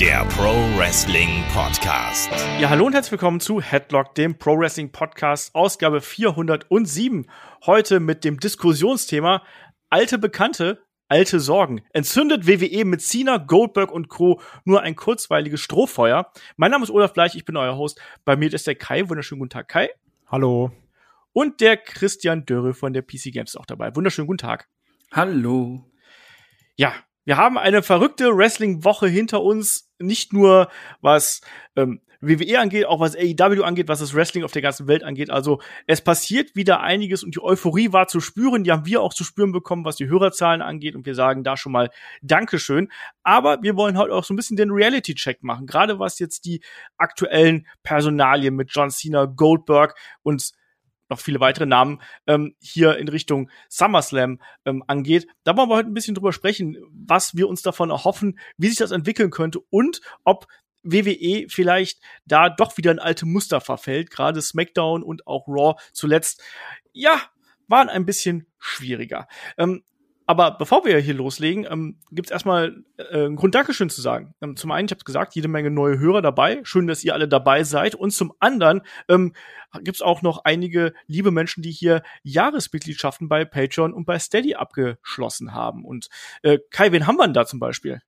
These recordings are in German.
der Pro Wrestling Podcast. Ja, hallo und herzlich willkommen zu Headlock, dem Pro Wrestling Podcast, Ausgabe 407. Heute mit dem Diskussionsthema alte Bekannte, alte Sorgen. Entzündet WWE mit Cena, Goldberg und Co. nur ein kurzweiliges Strohfeuer. Mein Name ist Olaf Bleich, ich bin euer Host. Bei mir ist der Kai. Wunderschönen guten Tag, Kai. Hallo. Und der Christian Dörre von der PC Games ist auch dabei. Wunderschönen guten Tag. Hallo. Ja, wir haben eine verrückte Wrestling-Woche hinter uns. Nicht nur was ähm, WWE angeht, auch was AEW angeht, was das Wrestling auf der ganzen Welt angeht. Also es passiert wieder einiges und die Euphorie war zu spüren. Die haben wir auch zu spüren bekommen, was die Hörerzahlen angeht. Und wir sagen da schon mal Dankeschön. Aber wir wollen heute auch so ein bisschen den Reality-Check machen. Gerade was jetzt die aktuellen Personalien mit John Cena, Goldberg und noch viele weitere Namen ähm, hier in Richtung SummerSlam ähm, angeht. Da wollen wir heute ein bisschen drüber sprechen, was wir uns davon erhoffen, wie sich das entwickeln könnte und ob WWE vielleicht da doch wieder ein alte Muster verfällt. Gerade SmackDown und auch Raw zuletzt, ja, waren ein bisschen schwieriger. Ähm, aber bevor wir hier loslegen, ähm, gibt es erstmal äh, einen Grund, Dankeschön zu sagen. Ähm, zum einen, ich habe gesagt, jede Menge neue Hörer dabei. Schön, dass ihr alle dabei seid. Und zum anderen ähm, gibt es auch noch einige liebe Menschen, die hier Jahresmitgliedschaften bei Patreon und bei Steady abgeschlossen haben. Und äh, Kai, wen haben wir denn da zum Beispiel?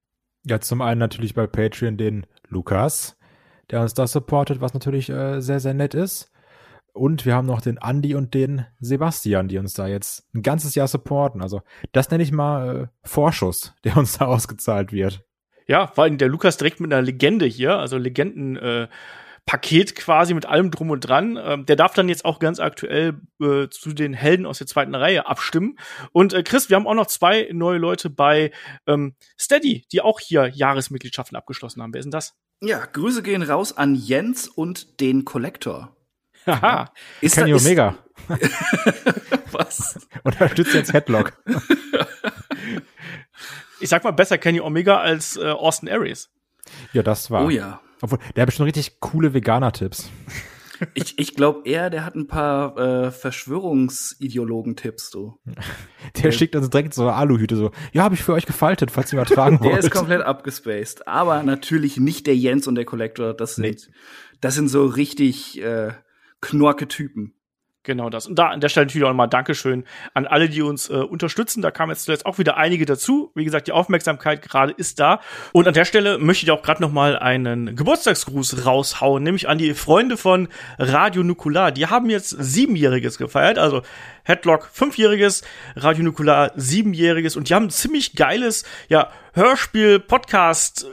Ja, zum einen natürlich bei Patreon den Lukas, der uns da supportet, was natürlich äh, sehr, sehr nett ist. Und wir haben noch den Andi und den Sebastian, die uns da jetzt ein ganzes Jahr supporten. Also das nenne ich mal äh, Vorschuss, der uns da ausgezahlt wird. Ja, vor allem der Lukas direkt mit einer Legende hier, also Legenden. Äh Paket quasi mit allem drum und dran. Ähm, der darf dann jetzt auch ganz aktuell äh, zu den Helden aus der zweiten Reihe abstimmen. Und äh, Chris, wir haben auch noch zwei neue Leute bei ähm, Steady, die auch hier Jahresmitgliedschaften abgeschlossen haben. Wer ist denn das? Ja, Grüße gehen raus an Jens und den Collector. Haha. Ist Kenny da, Omega. Was? Unterstützt jetzt Headlock. ich sag mal besser Kenny Omega als äh, Austin Aries. Ja, das war. Oh ja. Obwohl, der hat schon richtig coole Veganer-Tipps. Ich, ich glaube eher, der hat ein paar äh, Verschwörungsideologen-Tipps, du. Der, der schickt uns direkt so eine Aluhüte, so, ja, habe ich für euch gefaltet, falls ihr mal tragen wollt. Der ist komplett abgespaced. Aber natürlich nicht der Jens und der Collector. Das sind, nee. das sind so richtig äh, knorke Typen. Genau das. Und da an der Stelle natürlich auch nochmal Dankeschön an alle, die uns äh, unterstützen. Da kamen jetzt zuletzt auch wieder einige dazu. Wie gesagt, die Aufmerksamkeit gerade ist da. Und an der Stelle möchte ich auch gerade nochmal einen Geburtstagsgruß raushauen, nämlich an die Freunde von Radio Nukular. Die haben jetzt siebenjähriges gefeiert. Also Headlock fünfjähriges, Radio Nukular siebenjähriges. Und die haben ein ziemlich geiles, ja, Hörspiel, Podcast,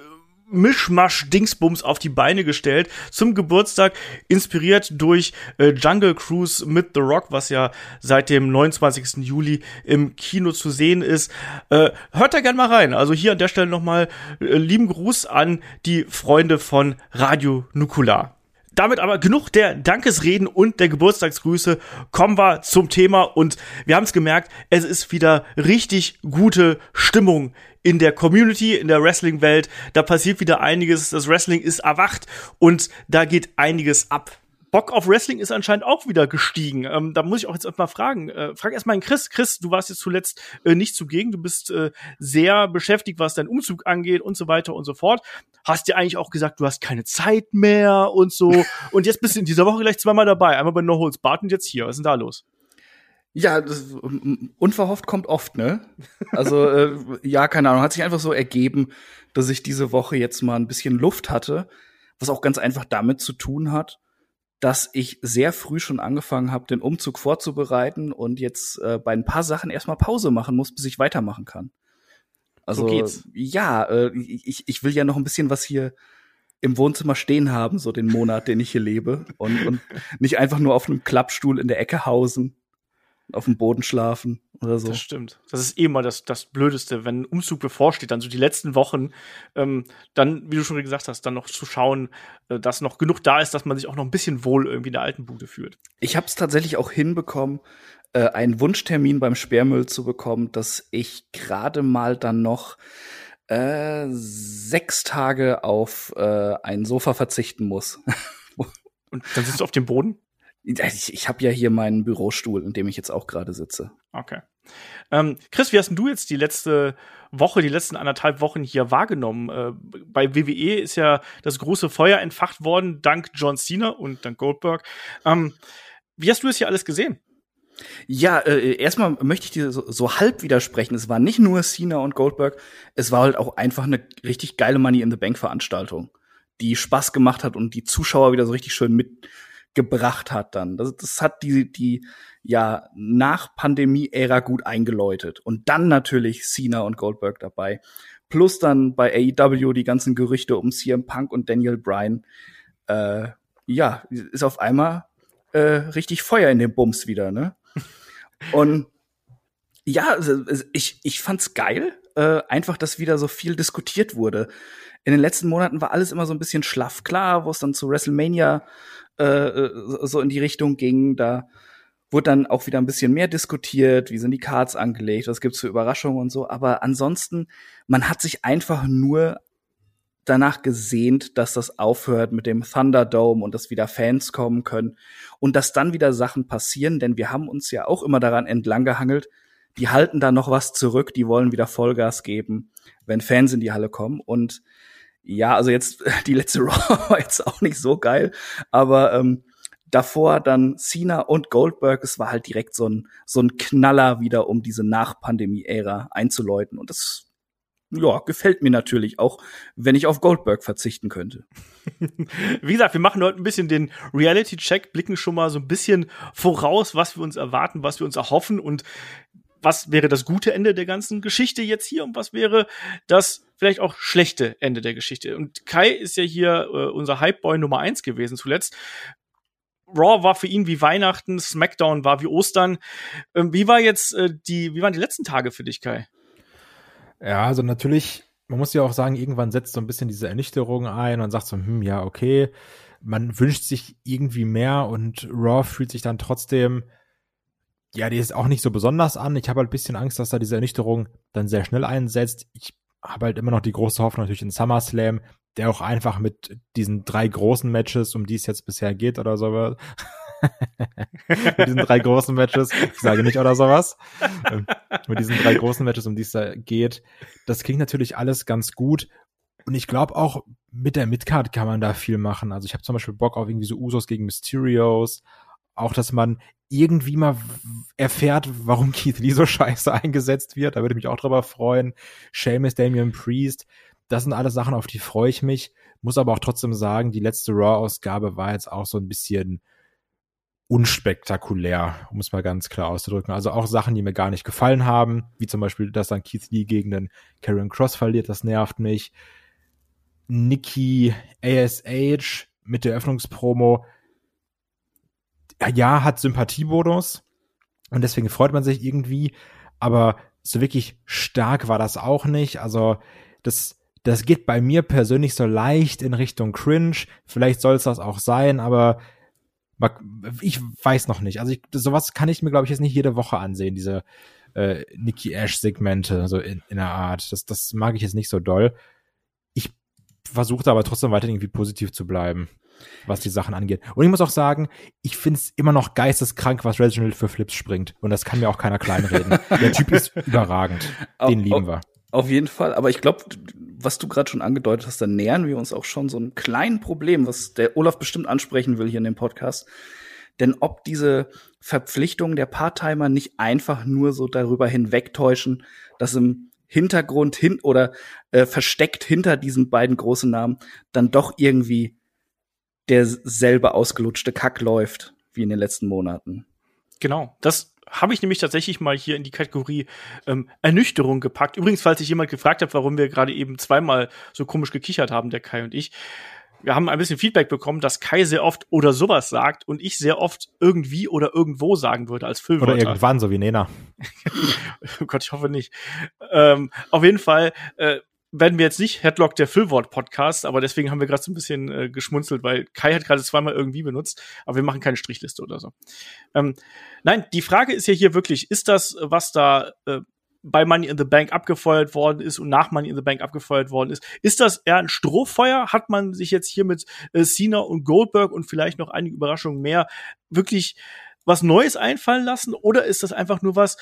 Mischmasch-Dingsbums auf die Beine gestellt zum Geburtstag, inspiriert durch äh, Jungle Cruise mit The Rock, was ja seit dem 29. Juli im Kino zu sehen ist. Äh, hört da gern mal rein. Also hier an der Stelle nochmal äh, lieben Gruß an die Freunde von Radio Nukular. Damit aber genug der Dankesreden und der Geburtstagsgrüße. Kommen wir zum Thema und wir haben es gemerkt, es ist wieder richtig gute Stimmung in der Community, in der Wrestling-Welt. Da passiert wieder einiges. Das Wrestling ist erwacht und da geht einiges ab. Bock auf Wrestling ist anscheinend auch wieder gestiegen. Ähm, da muss ich auch jetzt mal fragen. Äh, frag erst mal Chris. Chris, du warst jetzt zuletzt äh, nicht zugegen. Du bist äh, sehr beschäftigt, was dein Umzug angeht und so weiter und so fort. Hast dir eigentlich auch gesagt, du hast keine Zeit mehr und so. und jetzt bist du in dieser Woche gleich zweimal dabei. Einmal bei No Holds Bart und jetzt hier. Was ist denn da los? Ja, das, unverhofft kommt oft, ne? Also, äh, ja, keine Ahnung, hat sich einfach so ergeben, dass ich diese Woche jetzt mal ein bisschen Luft hatte, was auch ganz einfach damit zu tun hat, dass ich sehr früh schon angefangen habe, den Umzug vorzubereiten und jetzt äh, bei ein paar Sachen erstmal Pause machen muss, bis ich weitermachen kann. Also so ja, äh, ich, ich will ja noch ein bisschen was hier im Wohnzimmer stehen haben, so den Monat, den ich hier lebe und, und nicht einfach nur auf einem Klappstuhl in der Ecke hausen auf dem Boden schlafen oder so. Das stimmt. Das ist eh mal das, das Blödeste, wenn ein Umzug bevorsteht, dann so die letzten Wochen, ähm, dann, wie du schon gesagt hast, dann noch zu schauen, äh, dass noch genug da ist, dass man sich auch noch ein bisschen wohl irgendwie in der alten Bude fühlt. Ich habe es tatsächlich auch hinbekommen, äh, einen Wunschtermin beim Sperrmüll zu bekommen, dass ich gerade mal dann noch äh, sechs Tage auf äh, ein Sofa verzichten muss. Und dann sitzt du auf dem Boden? Ich, ich habe ja hier meinen Bürostuhl, in dem ich jetzt auch gerade sitze. Okay. Ähm, Chris, wie hast denn du jetzt die letzte Woche, die letzten anderthalb Wochen hier wahrgenommen? Äh, bei WWE ist ja das große Feuer entfacht worden, dank John Cena und dank Goldberg. Ähm, wie hast du es hier alles gesehen? Ja, äh, erstmal möchte ich dir so, so, halb widersprechen. Es war nicht nur Cena und Goldberg, es war halt auch einfach eine richtig geile Money in the Bank Veranstaltung, die Spaß gemacht hat und die Zuschauer wieder so richtig schön mitgebracht hat dann. Das, das hat die, die ja nach Pandemie-Ära gut eingeläutet. Und dann natürlich Cena und Goldberg dabei. Plus dann bei AEW die ganzen Gerüchte um CM Punk und Daniel Bryan. Äh, ja, ist auf einmal äh, richtig Feuer in den Bums wieder, ne? Und ja, also, ich, ich fand's geil, äh, einfach, dass wieder so viel diskutiert wurde. In den letzten Monaten war alles immer so ein bisschen schlaff klar, wo es dann zu WrestleMania äh, äh, so in die Richtung ging. Da wurde dann auch wieder ein bisschen mehr diskutiert, wie sind die Cards angelegt, was gibt's für Überraschungen und so. Aber ansonsten, man hat sich einfach nur danach gesehnt, dass das aufhört mit dem Thunderdome und dass wieder Fans kommen können und dass dann wieder Sachen passieren, denn wir haben uns ja auch immer daran entlang gehangelt, die halten da noch was zurück, die wollen wieder Vollgas geben, wenn Fans in die Halle kommen und ja, also jetzt die letzte Raw war jetzt auch nicht so geil, aber ähm, davor dann Cena und Goldberg, es war halt direkt so ein so ein Knaller wieder, um diese Nach-Pandemie-Ära einzuläuten und das ja, gefällt mir natürlich auch, wenn ich auf Goldberg verzichten könnte. Wie gesagt, wir machen heute ein bisschen den Reality-Check, blicken schon mal so ein bisschen voraus, was wir uns erwarten, was wir uns erhoffen und was wäre das gute Ende der ganzen Geschichte jetzt hier und was wäre das vielleicht auch schlechte Ende der Geschichte. Und Kai ist ja hier äh, unser Hypeboy Nummer eins gewesen zuletzt. Raw war für ihn wie Weihnachten, SmackDown war wie Ostern. Ähm, wie war jetzt äh, die, wie waren die letzten Tage für dich, Kai? Ja, also natürlich, man muss ja auch sagen, irgendwann setzt so ein bisschen diese Ernüchterung ein und sagt so, hm, ja, okay, man wünscht sich irgendwie mehr und Raw fühlt sich dann trotzdem, ja, die ist auch nicht so besonders an. Ich habe halt ein bisschen Angst, dass da diese Ernüchterung dann sehr schnell einsetzt. Ich habe halt immer noch die große Hoffnung natürlich in SummerSlam, der auch einfach mit diesen drei großen Matches, um die es jetzt bisher geht oder so, mit diesen drei großen Matches, ich sage nicht oder sowas, ähm, mit diesen drei großen Matches, um die es da geht. Das klingt natürlich alles ganz gut. Und ich glaube auch, mit der Midcard kann man da viel machen. Also ich habe zum Beispiel Bock auf irgendwie so Usos gegen Mysterios. Auch, dass man irgendwie mal erfährt, warum Keith Lee so scheiße eingesetzt wird. Da würde ich mich auch drüber freuen. Seamus, Damian Priest. Das sind alles Sachen, auf die freue ich mich. Muss aber auch trotzdem sagen, die letzte Raw-Ausgabe war jetzt auch so ein bisschen unspektakulär, um es mal ganz klar auszudrücken. Also auch Sachen, die mir gar nicht gefallen haben, wie zum Beispiel, dass dann Keith Lee gegen den Karen Cross verliert, das nervt mich. Nikki ASH mit der Öffnungspromo, ja, hat Sympathiebonus und deswegen freut man sich irgendwie, aber so wirklich stark war das auch nicht. Also das, das geht bei mir persönlich so leicht in Richtung Cringe. Vielleicht soll es das auch sein, aber ich weiß noch nicht. Also ich, sowas kann ich mir, glaube ich, jetzt nicht jede Woche ansehen, diese äh, Nikki Ash-Segmente, so in, in der Art. Das, das mag ich jetzt nicht so doll. Ich versuche aber trotzdem weiter irgendwie positiv zu bleiben, was die Sachen angeht. Und ich muss auch sagen, ich finde es immer noch geisteskrank, was Reginald für Flips springt. Und das kann mir auch keiner kleinreden. der Typ ist überragend. Den lieben wir. Auf jeden Fall. Aber ich glaube, was du gerade schon angedeutet hast, da nähern wir uns auch schon so einem kleinen Problem, was der Olaf bestimmt ansprechen will hier in dem Podcast. Denn ob diese Verpflichtungen der Part-Timer nicht einfach nur so darüber hinwegtäuschen, dass im Hintergrund hin oder äh, versteckt hinter diesen beiden großen Namen dann doch irgendwie derselbe ausgelutschte Kack läuft wie in den letzten Monaten. Genau, das habe ich nämlich tatsächlich mal hier in die Kategorie ähm, Ernüchterung gepackt. Übrigens, falls sich jemand gefragt hat, warum wir gerade eben zweimal so komisch gekichert haben, der Kai und ich. Wir haben ein bisschen Feedback bekommen, dass Kai sehr oft oder sowas sagt und ich sehr oft irgendwie oder irgendwo sagen würde als Füllwörter. Oder irgendwann, so wie Nena. oh Gott, ich hoffe nicht. Ähm, auf jeden Fall äh, werden wir jetzt nicht Headlock der Füllwort Podcast, aber deswegen haben wir gerade so ein bisschen äh, geschmunzelt, weil Kai hat gerade zweimal irgendwie benutzt, aber wir machen keine Strichliste oder so. Ähm, nein, die Frage ist ja hier wirklich, ist das, was da äh, bei Money in the Bank abgefeuert worden ist und nach Money in the Bank abgefeuert worden ist, ist das eher ein Strohfeuer? Hat man sich jetzt hier mit äh, Cena und Goldberg und vielleicht noch einige Überraschungen mehr wirklich was Neues einfallen lassen oder ist das einfach nur was,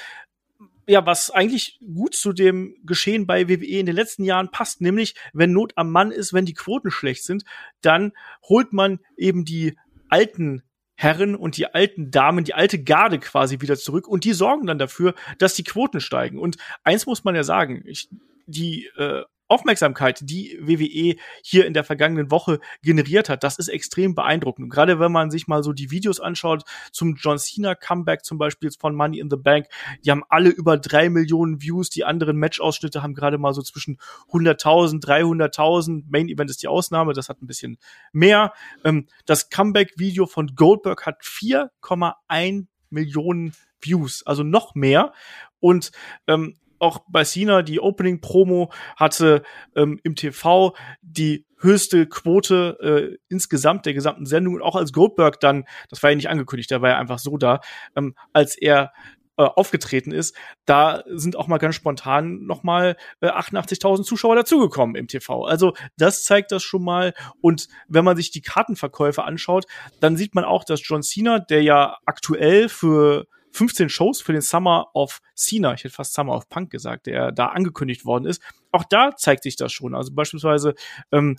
ja, was eigentlich gut zu dem Geschehen bei WWE in den letzten Jahren passt, nämlich wenn Not am Mann ist, wenn die Quoten schlecht sind, dann holt man eben die alten Herren und die alten Damen, die alte Garde quasi wieder zurück und die sorgen dann dafür, dass die Quoten steigen. Und eins muss man ja sagen, ich, die äh, Aufmerksamkeit, die WWE hier in der vergangenen Woche generiert hat, das ist extrem beeindruckend. gerade wenn man sich mal so die Videos anschaut zum John Cena Comeback zum Beispiel von Money in the Bank, die haben alle über drei Millionen Views. Die anderen Match-Ausschnitte haben gerade mal so zwischen 100.000, 300.000. Main Event ist die Ausnahme, das hat ein bisschen mehr. Ähm, das Comeback-Video von Goldberg hat 4,1 Millionen Views, also noch mehr. Und ähm, auch bei Cena, die Opening-Promo hatte ähm, im TV die höchste Quote äh, insgesamt der gesamten Sendung und auch als Goldberg dann, das war ja nicht angekündigt, der war ja einfach so da, ähm, als er äh, aufgetreten ist, da sind auch mal ganz spontan noch mal äh, 88.000 Zuschauer dazugekommen im TV. Also das zeigt das schon mal. Und wenn man sich die Kartenverkäufe anschaut, dann sieht man auch, dass John Cena, der ja aktuell für 15 Shows für den Summer of Cena, ich hätte fast Summer of Punk gesagt, der da angekündigt worden ist. Auch da zeigt sich das schon. Also beispielsweise ähm,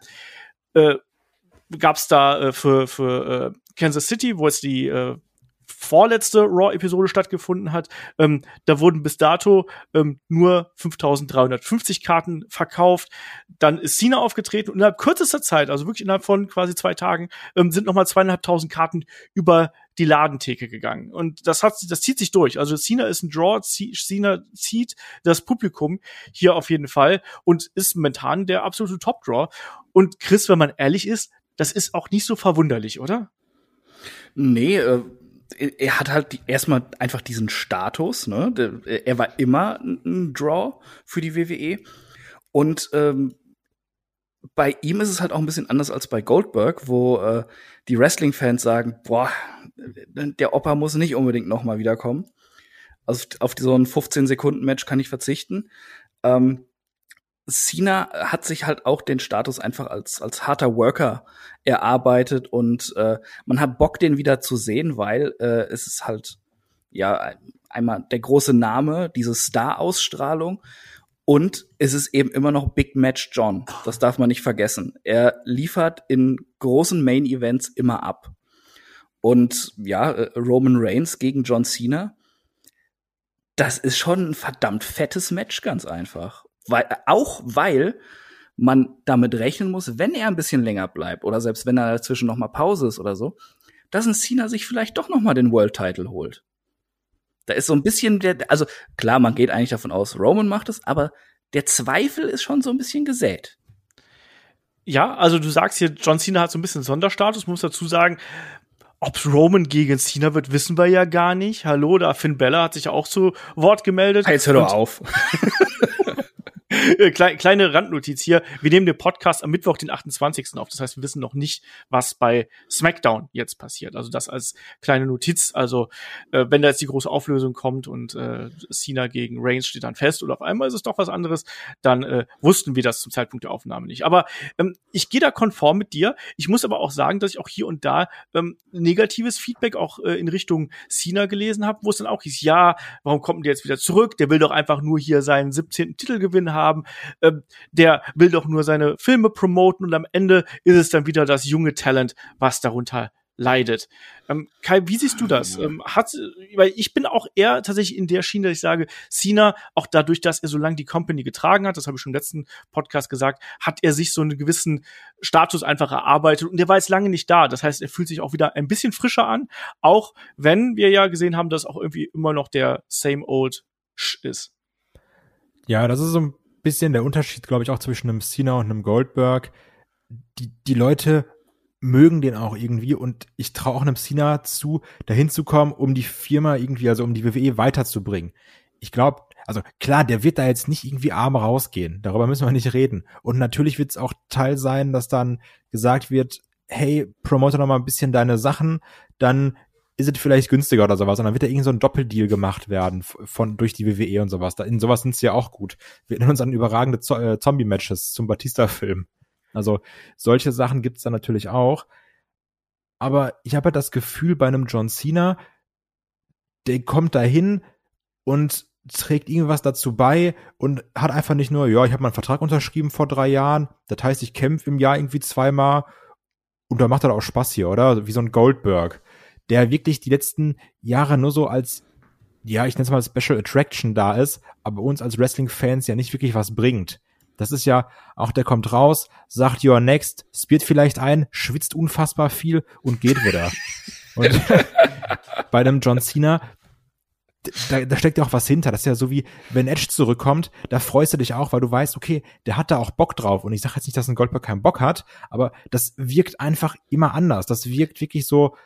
äh, gab es da äh, für, für äh, Kansas City, wo jetzt die äh, vorletzte Raw-Episode stattgefunden hat. Ähm, da wurden bis dato ähm, nur 5350 Karten verkauft. Dann ist Cena aufgetreten und innerhalb kürzester Zeit, also wirklich innerhalb von quasi zwei Tagen, ähm, sind nochmal zweieinhalbtausend Karten über die Ladentheke gegangen. Und das hat, das zieht sich durch. Also Cena ist ein Draw, Cena zieht das Publikum hier auf jeden Fall und ist momentan der absolute Top-Draw. Und Chris, wenn man ehrlich ist, das ist auch nicht so verwunderlich, oder? Nee, äh, er hat halt erstmal einfach diesen Status, ne? Er war immer ein Draw für die WWE. Und ähm, bei ihm ist es halt auch ein bisschen anders als bei Goldberg, wo äh, die Wrestling-Fans sagen, boah, der Opa muss nicht unbedingt noch mal wiederkommen. Also auf so ein 15-Sekunden-Match kann ich verzichten. Ähm, Cena hat sich halt auch den Status einfach als, als harter Worker erarbeitet und äh, man hat Bock, den wieder zu sehen, weil äh, es ist halt ja einmal der große Name, diese Star-Ausstrahlung und es ist eben immer noch Big Match John. Das darf man nicht vergessen. Er liefert in großen Main-Events immer ab. Und ja, äh, Roman Reigns gegen John Cena, das ist schon ein verdammt fettes Match, ganz einfach. Weil, auch weil man damit rechnen muss, wenn er ein bisschen länger bleibt oder selbst wenn er dazwischen noch mal Pause ist oder so, dass ein Cena sich vielleicht doch noch mal den World Title holt. Da ist so ein bisschen der, also klar, man geht eigentlich davon aus, Roman macht es, aber der Zweifel ist schon so ein bisschen gesät. Ja, also du sagst hier, John Cena hat so ein bisschen Sonderstatus, muss dazu sagen, ob Roman gegen Cena wird, wissen wir ja gar nicht. Hallo, da Finn Bella hat sich auch zu Wort gemeldet. Jetzt hör doch auf. Äh, kleine Randnotiz hier. Wir nehmen den Podcast am Mittwoch, den 28. auf. Das heißt, wir wissen noch nicht, was bei SmackDown jetzt passiert. Also das als kleine Notiz. Also äh, wenn da jetzt die große Auflösung kommt und äh, Cena gegen Reigns steht dann fest oder auf einmal ist es doch was anderes, dann äh, wussten wir das zum Zeitpunkt der Aufnahme nicht. Aber ähm, ich gehe da konform mit dir. Ich muss aber auch sagen, dass ich auch hier und da ähm, negatives Feedback auch äh, in Richtung Cena gelesen habe, wo es dann auch hieß, ja, warum kommt der jetzt wieder zurück? Der will doch einfach nur hier seinen 17. Titelgewinn haben haben, äh, der will doch nur seine Filme promoten und am Ende ist es dann wieder das junge Talent, was darunter leidet. Ähm, Kai, wie siehst du das? Ähm, hat, weil ich bin auch eher tatsächlich in der Schiene, dass ich sage, Cena, auch dadurch, dass er so lange die Company getragen hat, das habe ich schon im letzten Podcast gesagt, hat er sich so einen gewissen Status einfach erarbeitet und der war jetzt lange nicht da. Das heißt, er fühlt sich auch wieder ein bisschen frischer an, auch wenn wir ja gesehen haben, dass auch irgendwie immer noch der same old ist. Ja, das ist so ein bisschen der Unterschied, glaube ich, auch zwischen einem Cena und einem Goldberg. Die, die Leute mögen den auch irgendwie und ich traue auch einem Cena zu, dahin zu kommen, um die Firma irgendwie, also um die WWE weiterzubringen. Ich glaube, also klar, der wird da jetzt nicht irgendwie arm rausgehen. Darüber müssen wir nicht reden. Und natürlich wird es auch Teil sein, dass dann gesagt wird, hey, promote noch mal ein bisschen deine Sachen, dann ist es vielleicht günstiger oder sowas. Und dann wird da irgend so ein Doppeldeal gemacht werden von durch die WWE und sowas. Da, in sowas sind sie ja auch gut. Wir erinnern uns an überragende Zo äh, Zombie-Matches zum Batista-Film. Also solche Sachen gibt's da natürlich auch. Aber ich habe halt das Gefühl, bei einem John Cena, der kommt dahin und trägt irgendwas dazu bei und hat einfach nicht nur, ja, ich habe meinen Vertrag unterschrieben vor drei Jahren, das heißt, ich kämpfe im Jahr irgendwie zweimal und da macht er auch Spaß hier, oder? Wie so ein Goldberg, der wirklich die letzten Jahre nur so als, ja, ich nenne es mal Special Attraction da ist, aber uns als Wrestling-Fans ja nicht wirklich was bringt. Das ist ja, auch der kommt raus, sagt You're next, spielt vielleicht ein, schwitzt unfassbar viel und geht wieder. und bei dem John Cena, da, da steckt ja auch was hinter. Das ist ja so wie, wenn Edge zurückkommt, da freust du dich auch, weil du weißt, okay, der hat da auch Bock drauf. Und ich sage jetzt nicht, dass ein Goldberg keinen Bock hat, aber das wirkt einfach immer anders. Das wirkt wirklich so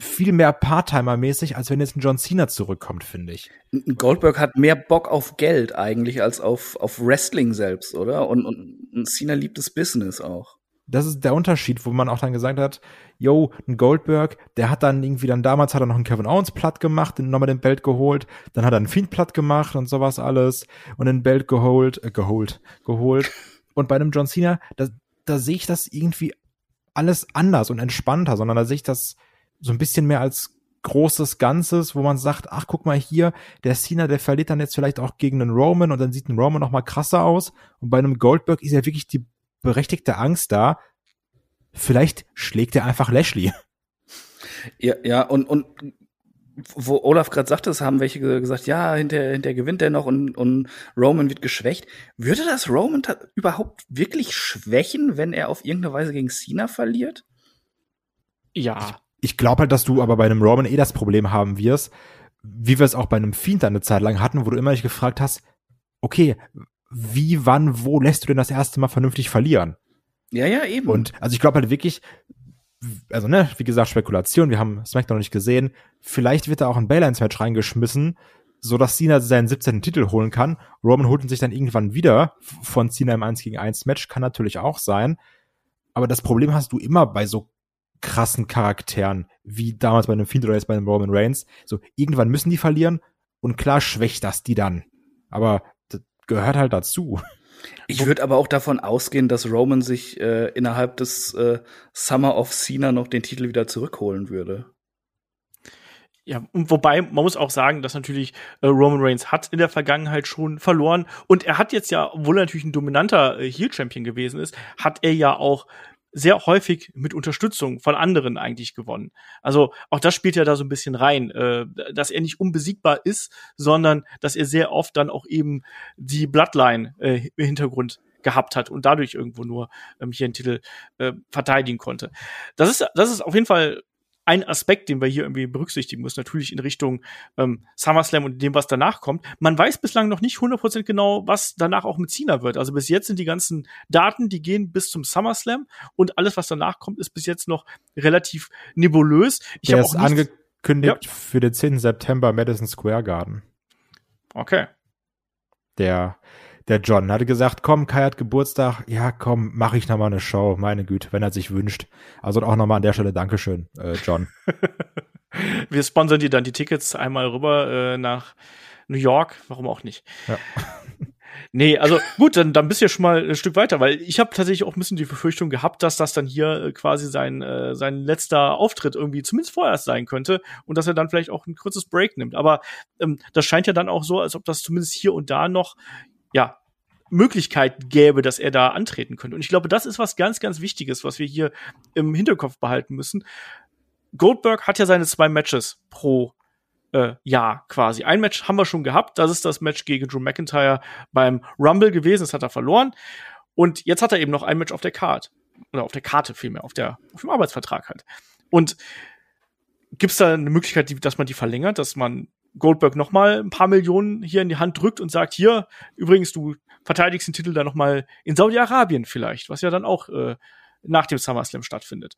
viel mehr Part-Timer-mäßig, als wenn jetzt ein John Cena zurückkommt, finde ich. Goldberg hat mehr Bock auf Geld eigentlich als auf, auf Wrestling selbst, oder? Und, und Cena liebt das Business auch das ist der Unterschied, wo man auch dann gesagt hat, yo, ein Goldberg, der hat dann irgendwie dann damals hat er noch einen Kevin Owens platt gemacht, den nochmal den Belt geholt, dann hat er einen Fiend platt gemacht und sowas alles und den Belt geholt, äh, geholt, geholt. Und bei einem John Cena, da, da sehe ich das irgendwie alles anders und entspannter, sondern da sehe ich das so ein bisschen mehr als großes Ganzes, wo man sagt, ach, guck mal hier, der Cena, der verliert dann jetzt vielleicht auch gegen einen Roman und dann sieht ein Roman noch mal krasser aus. Und bei einem Goldberg ist ja wirklich die berechtigte Angst da, vielleicht schlägt er einfach Lashley. Ja, ja, und, und wo Olaf gerade sagte, es haben welche gesagt, ja, hinter, hinter gewinnt er noch und, und Roman wird geschwächt. Würde das Roman überhaupt wirklich schwächen, wenn er auf irgendeine Weise gegen Cena verliert? Ja. Ich, glaube halt, dass du aber bei einem Roman eh das Problem haben wirst, wie wir es auch bei einem Fiend eine Zeit lang hatten, wo du immer dich gefragt hast, okay, wie, wann, wo lässt du denn das erste Mal vernünftig verlieren? Ja, ja, eben. Und also ich glaube halt wirklich, also ne, wie gesagt, Spekulation, wir haben SmackDown noch nicht gesehen. Vielleicht wird da auch ein Baylines-Match reingeschmissen, so dass Cena seinen 17. Titel holen kann. Roman holt ihn sich dann irgendwann wieder von Cena im 1 gegen 1 Match, kann natürlich auch sein. Aber das Problem hast du immer bei so krassen Charakteren, wie damals bei einem Fiend oder jetzt bei einem Roman Reigns. So, irgendwann müssen die verlieren und klar schwächt das die dann. Aber gehört halt dazu. Ich würde aber auch davon ausgehen, dass Roman sich äh, innerhalb des äh, Summer of Cena noch den Titel wieder zurückholen würde. Ja, und wobei, man muss auch sagen, dass natürlich äh, Roman Reigns hat in der Vergangenheit schon verloren. Und er hat jetzt ja, obwohl er natürlich ein dominanter äh, Heel-Champion gewesen ist, hat er ja auch sehr häufig mit Unterstützung von anderen eigentlich gewonnen. Also auch das spielt ja da so ein bisschen rein, äh, dass er nicht unbesiegbar ist, sondern dass er sehr oft dann auch eben die Bloodline äh, im Hintergrund gehabt hat und dadurch irgendwo nur ähm, hier einen Titel äh, verteidigen konnte. Das ist, das ist auf jeden Fall ein Aspekt, den wir hier irgendwie berücksichtigen müssen, natürlich in Richtung ähm, SummerSlam und dem, was danach kommt. Man weiß bislang noch nicht 100% genau, was danach auch mit Cena wird. Also bis jetzt sind die ganzen Daten, die gehen bis zum SummerSlam und alles, was danach kommt, ist bis jetzt noch relativ nebulös. Ich Der ist angekündigt ja. für den 10. September Madison Square Garden. Okay. Der der John hatte gesagt, komm, Kai hat Geburtstag, ja, komm, mache ich nochmal eine Show, meine Güte, wenn er sich wünscht. Also auch nochmal an der Stelle Dankeschön, äh, John. Wir sponsern dir dann die Tickets einmal rüber äh, nach New York, warum auch nicht. Ja. Nee, also gut, dann, dann bist du ja schon mal ein Stück weiter, weil ich habe tatsächlich auch ein bisschen die Befürchtung gehabt, dass das dann hier äh, quasi sein, äh, sein letzter Auftritt irgendwie zumindest vorerst sein könnte und dass er dann vielleicht auch ein kurzes Break nimmt. Aber ähm, das scheint ja dann auch so, als ob das zumindest hier und da noch ja, Möglichkeit gäbe, dass er da antreten könnte. Und ich glaube, das ist was ganz, ganz Wichtiges, was wir hier im Hinterkopf behalten müssen. Goldberg hat ja seine zwei Matches pro äh, Jahr quasi. Ein Match haben wir schon gehabt. Das ist das Match gegen Drew McIntyre beim Rumble gewesen. Das hat er verloren. Und jetzt hat er eben noch ein Match auf der Karte. Oder auf der Karte vielmehr, auf, der, auf dem Arbeitsvertrag halt. Und gibt es da eine Möglichkeit, dass man die verlängert, dass man Goldberg noch mal ein paar Millionen hier in die Hand drückt und sagt, hier, übrigens, du verteidigst den Titel dann noch mal in Saudi-Arabien vielleicht, was ja dann auch äh, nach dem SummerSlam stattfindet.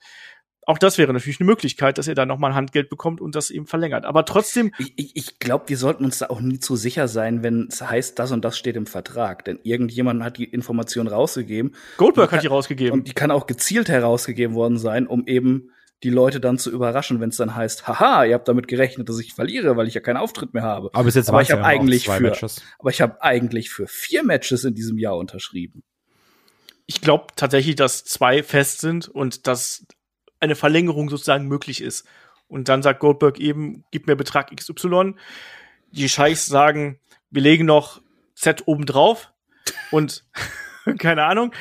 Auch das wäre natürlich eine Möglichkeit, dass er dann noch mal ein Handgeld bekommt und das eben verlängert. Aber trotzdem. Ich, ich, ich glaube, wir sollten uns da auch nie zu sicher sein, wenn es heißt, das und das steht im Vertrag. Denn irgendjemand hat die Information rausgegeben. Goldberg hat die rausgegeben. Und die kann auch gezielt herausgegeben worden sein, um eben die Leute dann zu überraschen, wenn es dann heißt, haha, ihr habt damit gerechnet, dass ich verliere, weil ich ja keinen Auftritt mehr habe. Aber bis jetzt aber ich habe eigentlich für, Matches. aber ich habe eigentlich für vier Matches in diesem Jahr unterschrieben. Ich glaube tatsächlich, dass zwei fest sind und dass eine Verlängerung sozusagen möglich ist. Und dann sagt Goldberg eben, gib mir Betrag XY. die Scheichs sagen, wir legen noch Z oben drauf und keine Ahnung.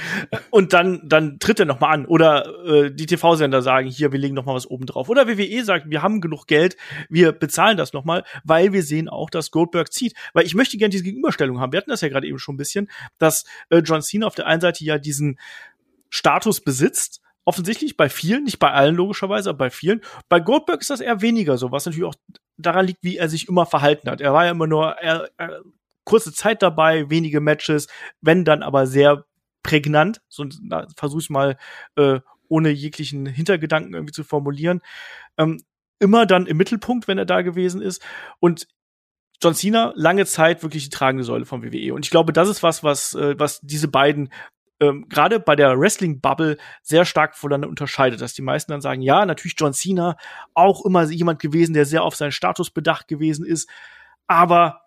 Und dann, dann tritt er noch mal an. Oder äh, die TV-Sender sagen, hier, wir legen noch mal was oben drauf. Oder WWE sagt, wir haben genug Geld, wir bezahlen das noch mal, weil wir sehen auch, dass Goldberg zieht. Weil ich möchte gerne diese Gegenüberstellung haben. Wir hatten das ja gerade eben schon ein bisschen, dass äh, John Cena auf der einen Seite ja diesen Status besitzt, offensichtlich bei vielen, nicht bei allen logischerweise, aber bei vielen. Bei Goldberg ist das eher weniger so, was natürlich auch daran liegt, wie er sich immer verhalten hat. Er war ja immer nur, er, er kurze Zeit dabei, wenige Matches, wenn dann aber sehr prägnant. So versuche ich mal äh, ohne jeglichen Hintergedanken irgendwie zu formulieren. Ähm, immer dann im Mittelpunkt, wenn er da gewesen ist. Und John Cena lange Zeit wirklich die tragende Säule von WWE. Und ich glaube, das ist was, was, äh, was diese beiden ähm, gerade bei der Wrestling-Bubble sehr stark voneinander unterscheidet, dass die meisten dann sagen, ja, natürlich John Cena auch immer jemand gewesen, der sehr auf seinen Status bedacht gewesen ist, aber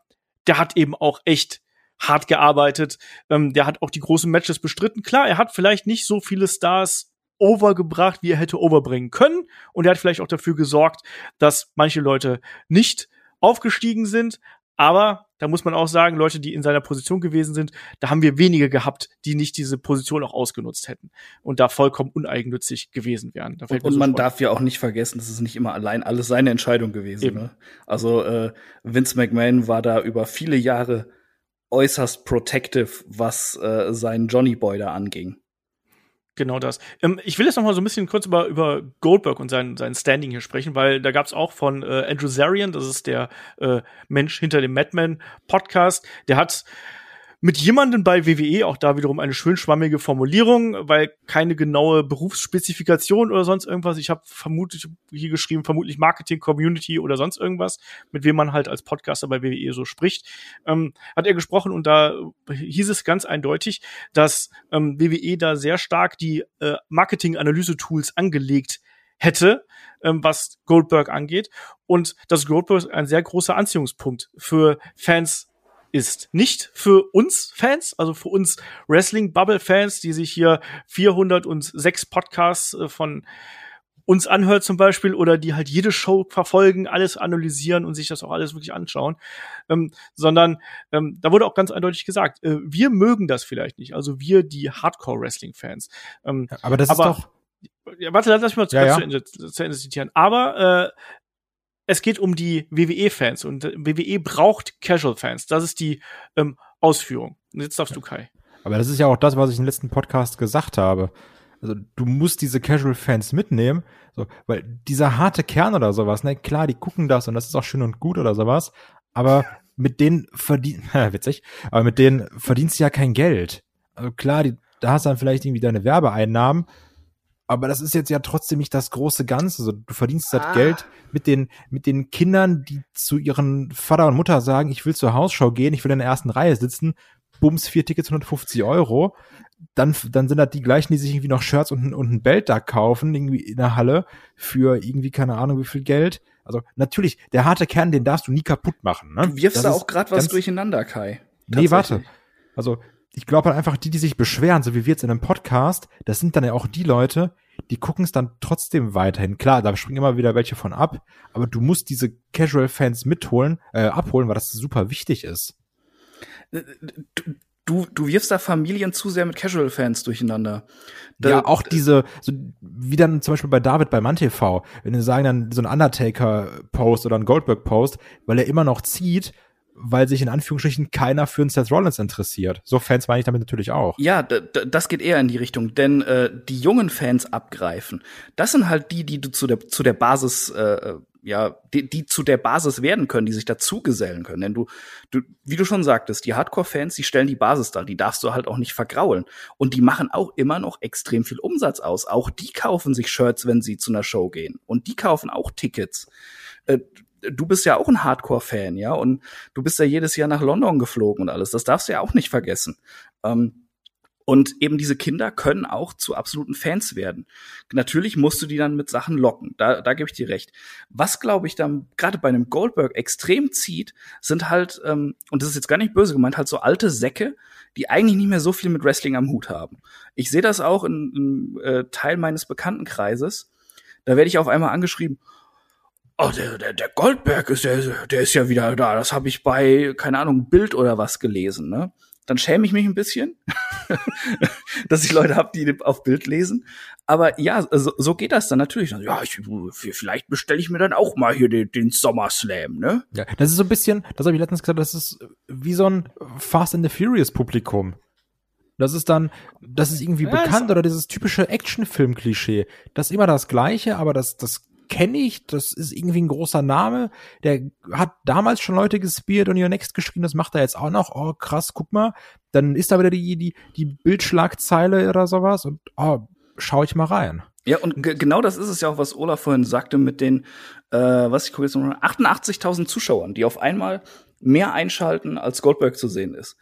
der hat eben auch echt hart gearbeitet. Ähm, der hat auch die großen Matches bestritten. Klar, er hat vielleicht nicht so viele Stars overgebracht, wie er hätte overbringen können. Und er hat vielleicht auch dafür gesorgt, dass manche Leute nicht aufgestiegen sind. Aber da muss man auch sagen, Leute, die in seiner Position gewesen sind, da haben wir wenige gehabt, die nicht diese Position auch ausgenutzt hätten und da vollkommen uneigennützig gewesen wären. und, und man darf ja auch nicht vergessen, das ist nicht immer allein alles seine Entscheidung gewesen. Ne? Also äh, Vince McMahon war da über viele Jahre äußerst protective, was äh, seinen Johnny Boy da anging. Genau das. Ähm, ich will jetzt noch mal so ein bisschen kurz über, über Goldberg und sein, sein Standing hier sprechen, weil da gab es auch von äh, Andrew Zarian, das ist der äh, Mensch hinter dem Madman Podcast, der hat mit jemandem bei WWE, auch da wiederum eine schön schwammige Formulierung, weil keine genaue Berufsspezifikation oder sonst irgendwas. Ich habe vermutlich hier geschrieben, vermutlich Marketing, Community oder sonst irgendwas, mit wem man halt als Podcaster bei WWE so spricht. Ähm, hat er gesprochen und da hieß es ganz eindeutig, dass ähm, WWE da sehr stark die äh, Marketing-Analyse-Tools angelegt hätte, ähm, was Goldberg angeht. Und dass Goldberg ein sehr großer Anziehungspunkt für Fans ist. Nicht für uns Fans, also für uns Wrestling-Bubble-Fans, die sich hier 406 Podcasts äh, von uns anhört zum Beispiel oder die halt jede Show verfolgen, alles analysieren und sich das auch alles wirklich anschauen, ähm, sondern ähm, da wurde auch ganz eindeutig gesagt, äh, wir mögen das vielleicht nicht, also wir die Hardcore-Wrestling-Fans. Ähm, aber das aber, ist doch ja, warte, lass mich mal ja, ja. Zu, Ende, zu Ende zitieren. Aber äh, es geht um die WWE-Fans und WWE braucht Casual-Fans. Das ist die ähm, Ausführung. Und jetzt darfst du, Kai. Aber das ist ja auch das, was ich im letzten Podcast gesagt habe. Also du musst diese Casual-Fans mitnehmen, so, weil dieser harte Kern oder sowas, ne, klar, die gucken das und das ist auch schön und gut oder sowas, aber mit denen verdient, witzig, aber mit denen verdienst du ja kein Geld. Also klar, die, da hast du dann vielleicht irgendwie deine Werbeeinnahmen, aber das ist jetzt ja trotzdem nicht das große Ganze. Also, du verdienst das ah. Geld mit den, mit den Kindern, die zu ihren Vater und Mutter sagen, ich will zur Hausschau gehen, ich will in der ersten Reihe sitzen, bums, vier Tickets, 150 Euro. Dann, dann sind das die gleichen, die sich irgendwie noch Shirts und, und ein Belt da kaufen, irgendwie in der Halle, für irgendwie, keine Ahnung, wie viel Geld. Also, natürlich, der harte Kern, den darfst du nie kaputt machen. Ne? Du wirfst das da auch gerade was durcheinander, Kai. Nee, warte. Also, ich glaube halt einfach, die, die sich beschweren, so wie wir jetzt in einem Podcast, das sind dann ja auch die Leute, die gucken es dann trotzdem weiterhin. Klar, da springen immer wieder welche von ab, aber du musst diese Casual-Fans mitholen, äh, abholen, weil das super wichtig ist. Du, du wirfst da Familien zu sehr mit Casual-Fans durcheinander. Da, ja, auch diese, so wie dann zum Beispiel bei David bei MannTV, wenn sie sagen dann so ein Undertaker-Post oder ein Goldberg-Post, weil er immer noch zieht, weil sich in Anführungsstrichen keiner für einen Seth Rollins interessiert. So Fans meine ich damit natürlich auch. Ja, das geht eher in die Richtung, denn äh, die jungen Fans abgreifen, das sind halt die, die du zu der zu der Basis äh, ja, die, die zu der Basis werden können, die sich dazugesellen können. Denn du, du, wie du schon sagtest, die Hardcore-Fans, die stellen die Basis dar, die darfst du halt auch nicht vergraulen. Und die machen auch immer noch extrem viel Umsatz aus. Auch die kaufen sich Shirts, wenn sie zu einer Show gehen. Und die kaufen auch Tickets. Äh, du bist ja auch ein Hardcore-Fan, ja, und du bist ja jedes Jahr nach London geflogen und alles. Das darfst du ja auch nicht vergessen. Ähm, und eben diese Kinder können auch zu absoluten Fans werden. Natürlich musst du die dann mit Sachen locken. Da, da gebe ich dir recht. Was, glaube ich, dann gerade bei einem Goldberg extrem zieht, sind halt, ähm, und das ist jetzt gar nicht böse gemeint, halt so alte Säcke, die eigentlich nicht mehr so viel mit Wrestling am Hut haben. Ich sehe das auch in, in äh, Teil meines Bekanntenkreises. Da werde ich auf einmal angeschrieben, oh, der, der, der Goldberg ist, der, der ist ja wieder da. Das habe ich bei, keine Ahnung, Bild oder was gelesen, ne? Dann schäme ich mich ein bisschen, dass ich Leute habe, die auf Bild lesen. Aber ja, so, so geht das dann natürlich. Ja, ich, vielleicht bestelle ich mir dann auch mal hier den, den SummerSlam, ne? Ja, das ist so ein bisschen, das habe ich letztens gesagt, das ist wie so ein Fast and the Furious Publikum. Das ist dann, das ist irgendwie Ja, bekannt ist- oder dieses typische Actionfilm-Klischee. Das ist immer das Gleiche, aber das, das kenne ich, das ist irgendwie ein großer Name. Der hat damals schon Leute gespielt und Your Next geschrieben, das macht er jetzt auch noch. Oh, krass, guck mal. Dann ist da wieder die, die, die Bildschlagzeile oder sowas und oh, schau ich mal rein. Ja, und ge- genau das ist es ja auch, was Olaf vorhin sagte mit den, äh, was ich gucke jetzt mal, 88.000 Zuschauern, die auf einmal mehr einschalten, als Goldberg zu sehen ist.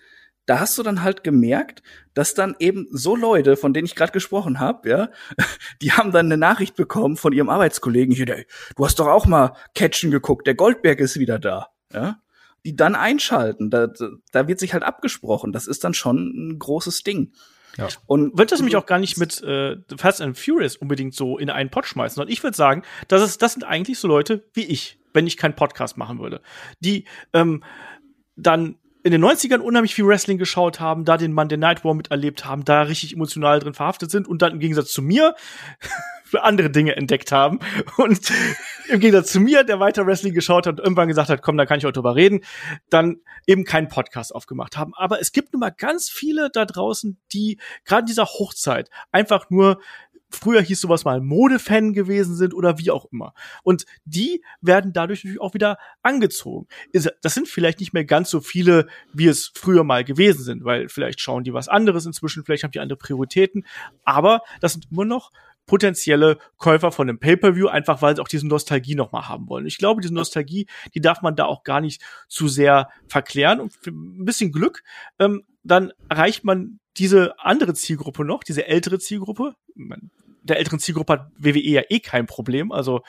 Da hast du dann halt gemerkt, dass dann eben so Leute, von denen ich gerade gesprochen habe, ja, die haben dann eine Nachricht bekommen von ihrem Arbeitskollegen hier, du hast doch auch mal Catchen geguckt, der Goldberg ist wieder da, ja, die dann einschalten. Da, da wird sich halt abgesprochen. Das ist dann schon ein großes Ding. Ja. Und würde das nämlich auch gar nicht mit äh, Fast and Furious unbedingt so in einen Pod schmeißen, sondern ich würde sagen, das, ist, das sind eigentlich so Leute wie ich, wenn ich keinen Podcast machen würde, die ähm, dann in den 90ern unheimlich viel Wrestling geschaut haben, da den Monday Night War miterlebt haben, da richtig emotional drin verhaftet sind und dann im Gegensatz zu mir für andere Dinge entdeckt haben und im Gegensatz zu mir, der weiter Wrestling geschaut hat und irgendwann gesagt hat, komm, da kann ich heute drüber reden, dann eben keinen Podcast aufgemacht haben. Aber es gibt nun mal ganz viele da draußen, die gerade in dieser Hochzeit einfach nur früher hieß sowas mal Modefan gewesen sind oder wie auch immer. Und die werden dadurch natürlich auch wieder angezogen. Das sind vielleicht nicht mehr ganz so viele, wie es früher mal gewesen sind, weil vielleicht schauen die was anderes inzwischen, vielleicht haben die andere Prioritäten. Aber das sind immer noch potenzielle Käufer von einem Pay-per-View, einfach weil sie auch diese Nostalgie noch mal haben wollen. Ich glaube, diese Nostalgie, die darf man da auch gar nicht zu sehr verklären. Und für ein bisschen Glück, ähm, dann erreicht man diese andere Zielgruppe noch, diese ältere Zielgruppe. Man, der älteren Zielgruppe hat WWE ja eh kein Problem. Also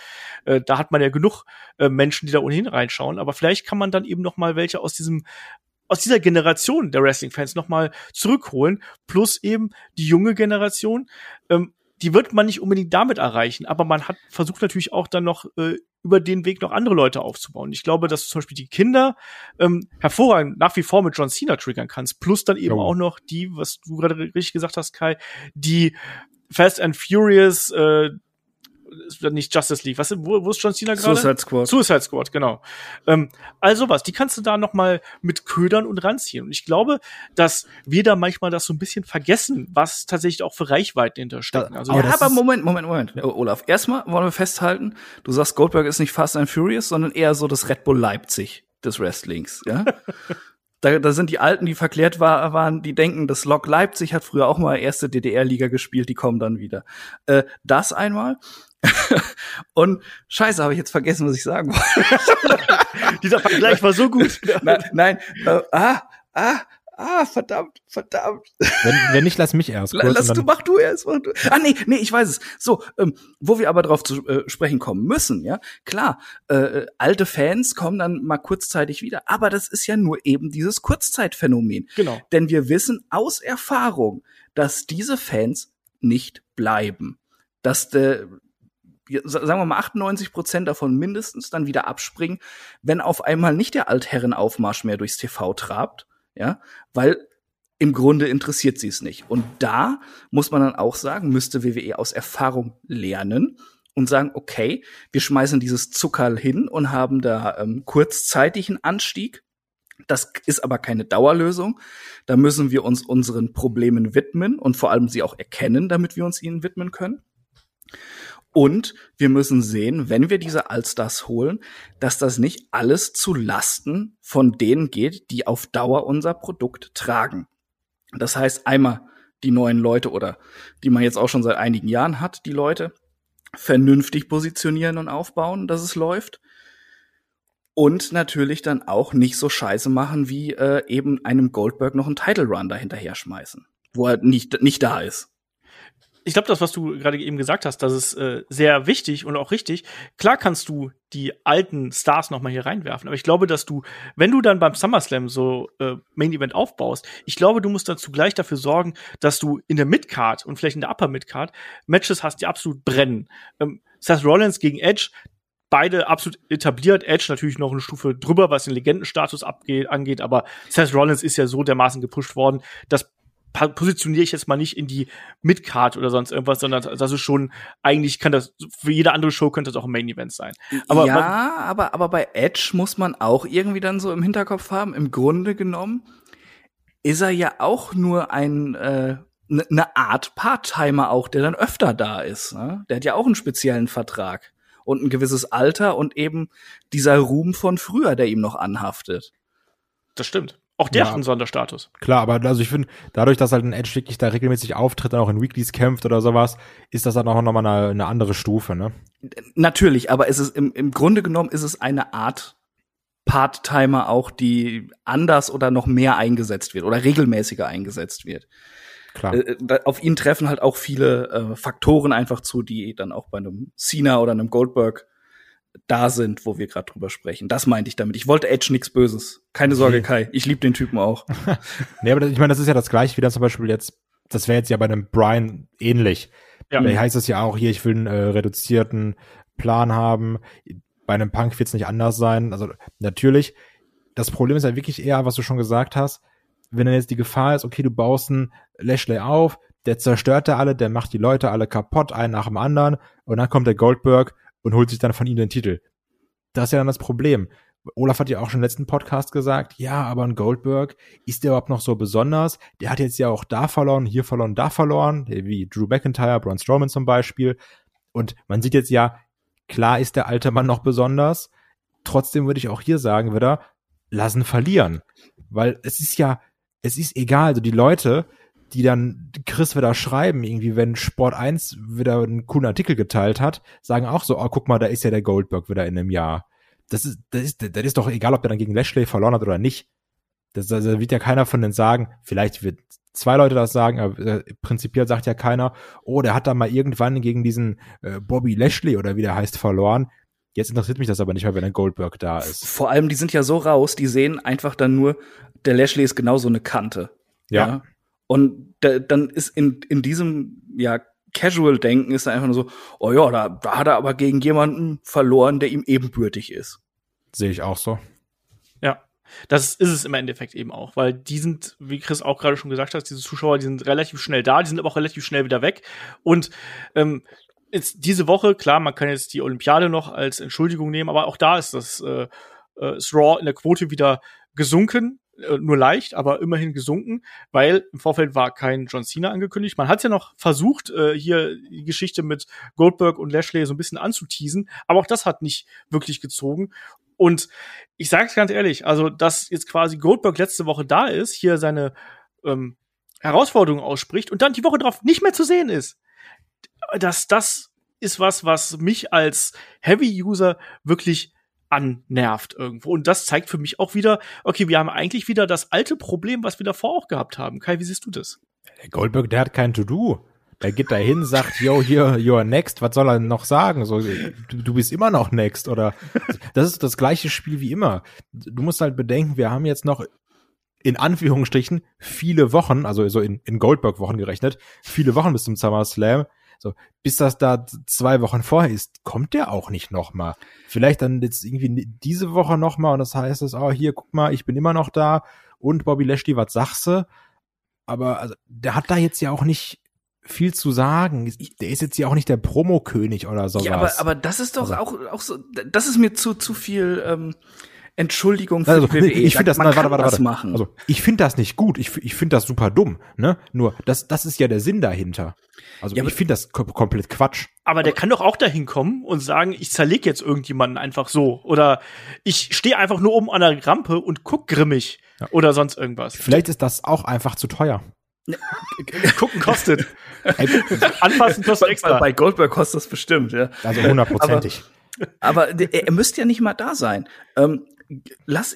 äh, da hat man ja genug äh, Menschen, die da ohnehin reinschauen. Aber vielleicht kann man dann eben noch mal welche aus diesem aus dieser Generation der Wrestling-Fans noch mal zurückholen, plus eben die junge Generation. Ähm, die wird man nicht unbedingt damit erreichen, aber man hat versucht natürlich auch dann noch äh, über den Weg noch andere Leute aufzubauen. Ich glaube, dass du zum Beispiel die Kinder ähm, hervorragend nach wie vor mit John Cena triggern kannst, plus dann eben Jo. auch noch die, was du gerade richtig gesagt hast, Kai, die Fast and Furious, äh, nicht Justice League, was wo, wo ist John Cena gerade? Suicide Squad. Suicide Squad, genau. Ähm, also was, die kannst du da noch mal mit ködern und ranziehen. Und ich glaube, dass wir da manchmal das so ein bisschen vergessen, was tatsächlich auch für Reichweiten hinterstecken. Also aber ja, aber Moment, Moment, Moment. Olaf, erstmal wollen wir festhalten, du sagst, Goldberg ist nicht Fast and Furious, sondern eher so das Red Bull Leipzig des Wrestlings, ja? da, da sind die Alten, die verklärt war, waren, die denken, das Lok Leipzig hat früher auch mal erste DDR-Liga gespielt, die kommen dann wieder. Äh, das einmal. Und scheiße, habe ich jetzt vergessen, was ich sagen wollte. dieser Vergleich war so gut. nein, nein, äh, ah, ah, ah, verdammt, verdammt. Wenn, wenn nicht, lass mich erst kurz. Lass du, mach du erst, mach du. Ah, nee, nee, ich weiß es. So, ähm, wo wir aber drauf zu äh, sprechen kommen müssen, ja, klar, äh, alte Fans kommen dann mal kurzzeitig wieder, aber das ist ja nur eben dieses Kurzzeitphänomen. Genau. Denn wir wissen aus Erfahrung, dass diese Fans nicht bleiben. Dass der, ja, sa- sagen wir mal 98 Prozent davon mindestens dann wieder abspringen, wenn auf einmal nicht der Altherrenaufmarsch mehr durchs TV trabt, ja, weil im Grunde interessiert sie es nicht. Und da muss man dann auch sagen, müsste WWE aus Erfahrung lernen und sagen, okay, wir schmeißen dieses Zuckerl hin und haben da ähm, kurzzeitigen Anstieg. Das ist aber keine Dauerlösung. Da müssen wir uns unseren Problemen widmen und vor allem sie auch erkennen, damit wir uns ihnen widmen können. Und wir müssen sehen, wenn wir diese Allstars holen, dass das nicht alles zu Lasten von denen geht, die auf Dauer unser Produkt tragen. Das heißt, einmal die neuen Leute oder die man jetzt auch schon seit einigen Jahren hat, die Leute vernünftig positionieren und aufbauen, dass es läuft. Und natürlich dann auch nicht so scheiße machen, wie äh, eben einem Goldberg noch einen Title Run dahinterher schmeißen, wo er nicht, nicht da ist. Ich glaube, das, was du gerade eben gesagt hast, das ist äh, sehr wichtig und auch richtig. Klar kannst du die alten Stars noch mal hier reinwerfen, aber ich glaube, dass du, wenn du dann beim SummerSlam so äh, Main Event aufbaust, ich glaube, du musst dazu gleich dafür sorgen, dass du in der Midcard und vielleicht in der Upper Midcard Matches hast, die absolut brennen. Ähm, Seth Rollins gegen Edge beide absolut etabliert. Edge natürlich noch eine Stufe drüber, was den Legendenstatus abgeht, angeht, aber Seth Rollins ist ja so dermaßen gepusht worden, dass positioniere ich jetzt mal nicht in die Midcard oder sonst irgendwas, sondern das ist schon, eigentlich kann das, für jede andere Show könnte das auch ein Main Event sein. Aber ja, aber, aber bei Edge muss man auch irgendwie dann so im Hinterkopf haben, im Grunde genommen ist er ja auch nur ein, äh, ne, ne Art Part-Timer auch, der dann öfter da ist. Ne? Der hat ja auch einen speziellen Vertrag und ein gewisses Alter und eben dieser Ruhm von früher, der ihm noch anhaftet. Das stimmt. Auch der ja, hat einen Sonderstatus. Klar, aber also ich finde, dadurch, dass halt ein Edge wirklich da regelmäßig auftritt und auch in Weeklies kämpft oder sowas, ist das dann auch nochmal eine, eine andere Stufe, ne? Natürlich, aber es ist im, im Grunde genommen ist es eine Art Part-Timer auch, die anders oder noch mehr eingesetzt wird oder regelmäßiger eingesetzt wird. Klar. Äh, äh auf ihn treffen halt auch viele äh, Faktoren einfach zu, die dann auch bei einem Cena oder einem Goldberg da sind, wo wir gerade drüber sprechen. Das meinte ich damit. Ich wollte Edge nichts Böses. Keine Sorge, Kai. Ich liebe den Typen auch. nee, aber das, ich meine, das ist ja das gleiche wie dann zum Beispiel jetzt, das wäre jetzt ja bei einem Brian ähnlich. Ja. Da heißt es ja auch hier, ich will einen äh, reduzierten Plan haben. Bei einem Punk wird es nicht anders sein. Also natürlich, das Problem ist ja wirklich eher, was du schon gesagt hast, wenn dann jetzt die Gefahr ist, okay, du baust einen Lashley auf, der zerstört da alle, der macht die Leute alle kaputt, einen nach dem anderen, und dann kommt der Goldberg und holt sich dann von ihm den Titel. Das ist ja dann das Problem. Olaf hat ja auch schon im letzten Podcast gesagt, ja, aber ein Goldberg, ist der überhaupt noch so besonders? Der hat jetzt ja auch da verloren, hier verloren, da verloren, wie Drew McIntyre, Braun Strowman zum Beispiel. Und man sieht jetzt ja, klar ist der alte Mann noch besonders. Trotzdem würde ich auch hier sagen, wieder, lassen verlieren. Weil es ist ja, es ist egal, also die Leute, die dann Chris wieder schreiben, irgendwie, wenn Sport 1 wieder einen coolen Artikel geteilt hat, sagen auch so, oh, guck mal, da ist ja der Goldberg wieder in einem Jahr. Das ist, das ist, das ist doch egal, ob der dann gegen Lashley verloren hat oder nicht. Das, das wird ja keiner von denen sagen, vielleicht wird zwei Leute das sagen, aber äh, prinzipiell sagt ja keiner, oh, der hat da mal irgendwann gegen diesen äh, Bobby Lashley oder wie der heißt verloren. Jetzt interessiert mich das aber nicht mehr, wenn ein Goldberg da ist. Vor allem, die sind ja so raus, die sehen einfach dann nur, der Lashley ist genauso eine Kante. Ja. ja? Und da, dann ist in, in diesem, ja, Casual-Denken ist einfach nur so, oh ja, da, da hat er aber gegen jemanden verloren, der ihm ebenbürtig ist. Sehe ich auch so. Ja, das ist es im Endeffekt eben auch, weil die sind, wie Chris auch gerade schon gesagt hat, diese Zuschauer, die sind relativ schnell da, die sind aber auch relativ schnell wieder weg. Und ähm, jetzt diese Woche, klar, man kann jetzt die Olympiade noch als Entschuldigung nehmen, aber auch da ist das äh, äh, ist Raw in der Quote wieder gesunken. Äh, nur leicht, aber immerhin gesunken, weil im Vorfeld war kein John Cena angekündigt. Man hat ja noch versucht, äh, hier die Geschichte mit Goldberg und Lashley so ein bisschen anzuteasen, aber auch das hat nicht wirklich gezogen. Und ich sage es ganz ehrlich, also dass jetzt quasi Goldberg letzte Woche da ist, hier seine ähm, Herausforderung ausspricht und dann die Woche drauf nicht mehr zu sehen ist, dass das ist was, was mich als Heavy-User wirklich annervt irgendwo. Und das zeigt für mich auch wieder, okay, wir haben eigentlich wieder das alte Problem, was wir davor auch gehabt haben. Kai, wie siehst du das? Der Goldberg, der hat kein To-Do. Der geht da hin, sagt, yo, hier, you're next. Was soll er noch sagen? So, du, du bist immer noch next. Oder das ist das gleiche Spiel wie immer. Du musst halt bedenken, wir haben jetzt noch in Anführungsstrichen viele Wochen, also so in, in Goldberg-Wochen gerechnet, viele Wochen bis zum SummerSlam. So, bis das da zwei Wochen vorher ist, kommt der auch nicht nochmal. Vielleicht dann jetzt irgendwie diese Woche nochmal und das heißt es, oh, hier, guck mal, ich bin immer noch da und Bobby Lashley, was sagst du? Aber also, der hat da jetzt ja auch nicht viel zu sagen. Der ist jetzt ja auch nicht der Promokönig oder sowas. Ja, aber, aber das ist doch also. auch, auch so, das ist mir zu, zu viel, ähm, Entschuldigung für also, WWE. Ich finde das, man warte, warte, warte. machen. Also, ich finde das nicht gut. Ich, ich finde das super dumm, ne? Nur, das, das ist ja der Sinn dahinter. Also, ja, ich finde das kom komplett Quatsch. Aber der kann doch auch dahin kommen und sagen, ich zerleg jetzt irgendjemanden einfach so. Oder ich stehe einfach nur oben an der Rampe und guck grimmig. Ja. Oder sonst irgendwas. Vielleicht ist das auch einfach zu teuer. Gucken kostet. Anfassen kostet extra. Bei Goldberg kostet das bestimmt, ja. Also hundertprozentig. Aber, aber er müsste ja nicht mal da sein. Ähm, lass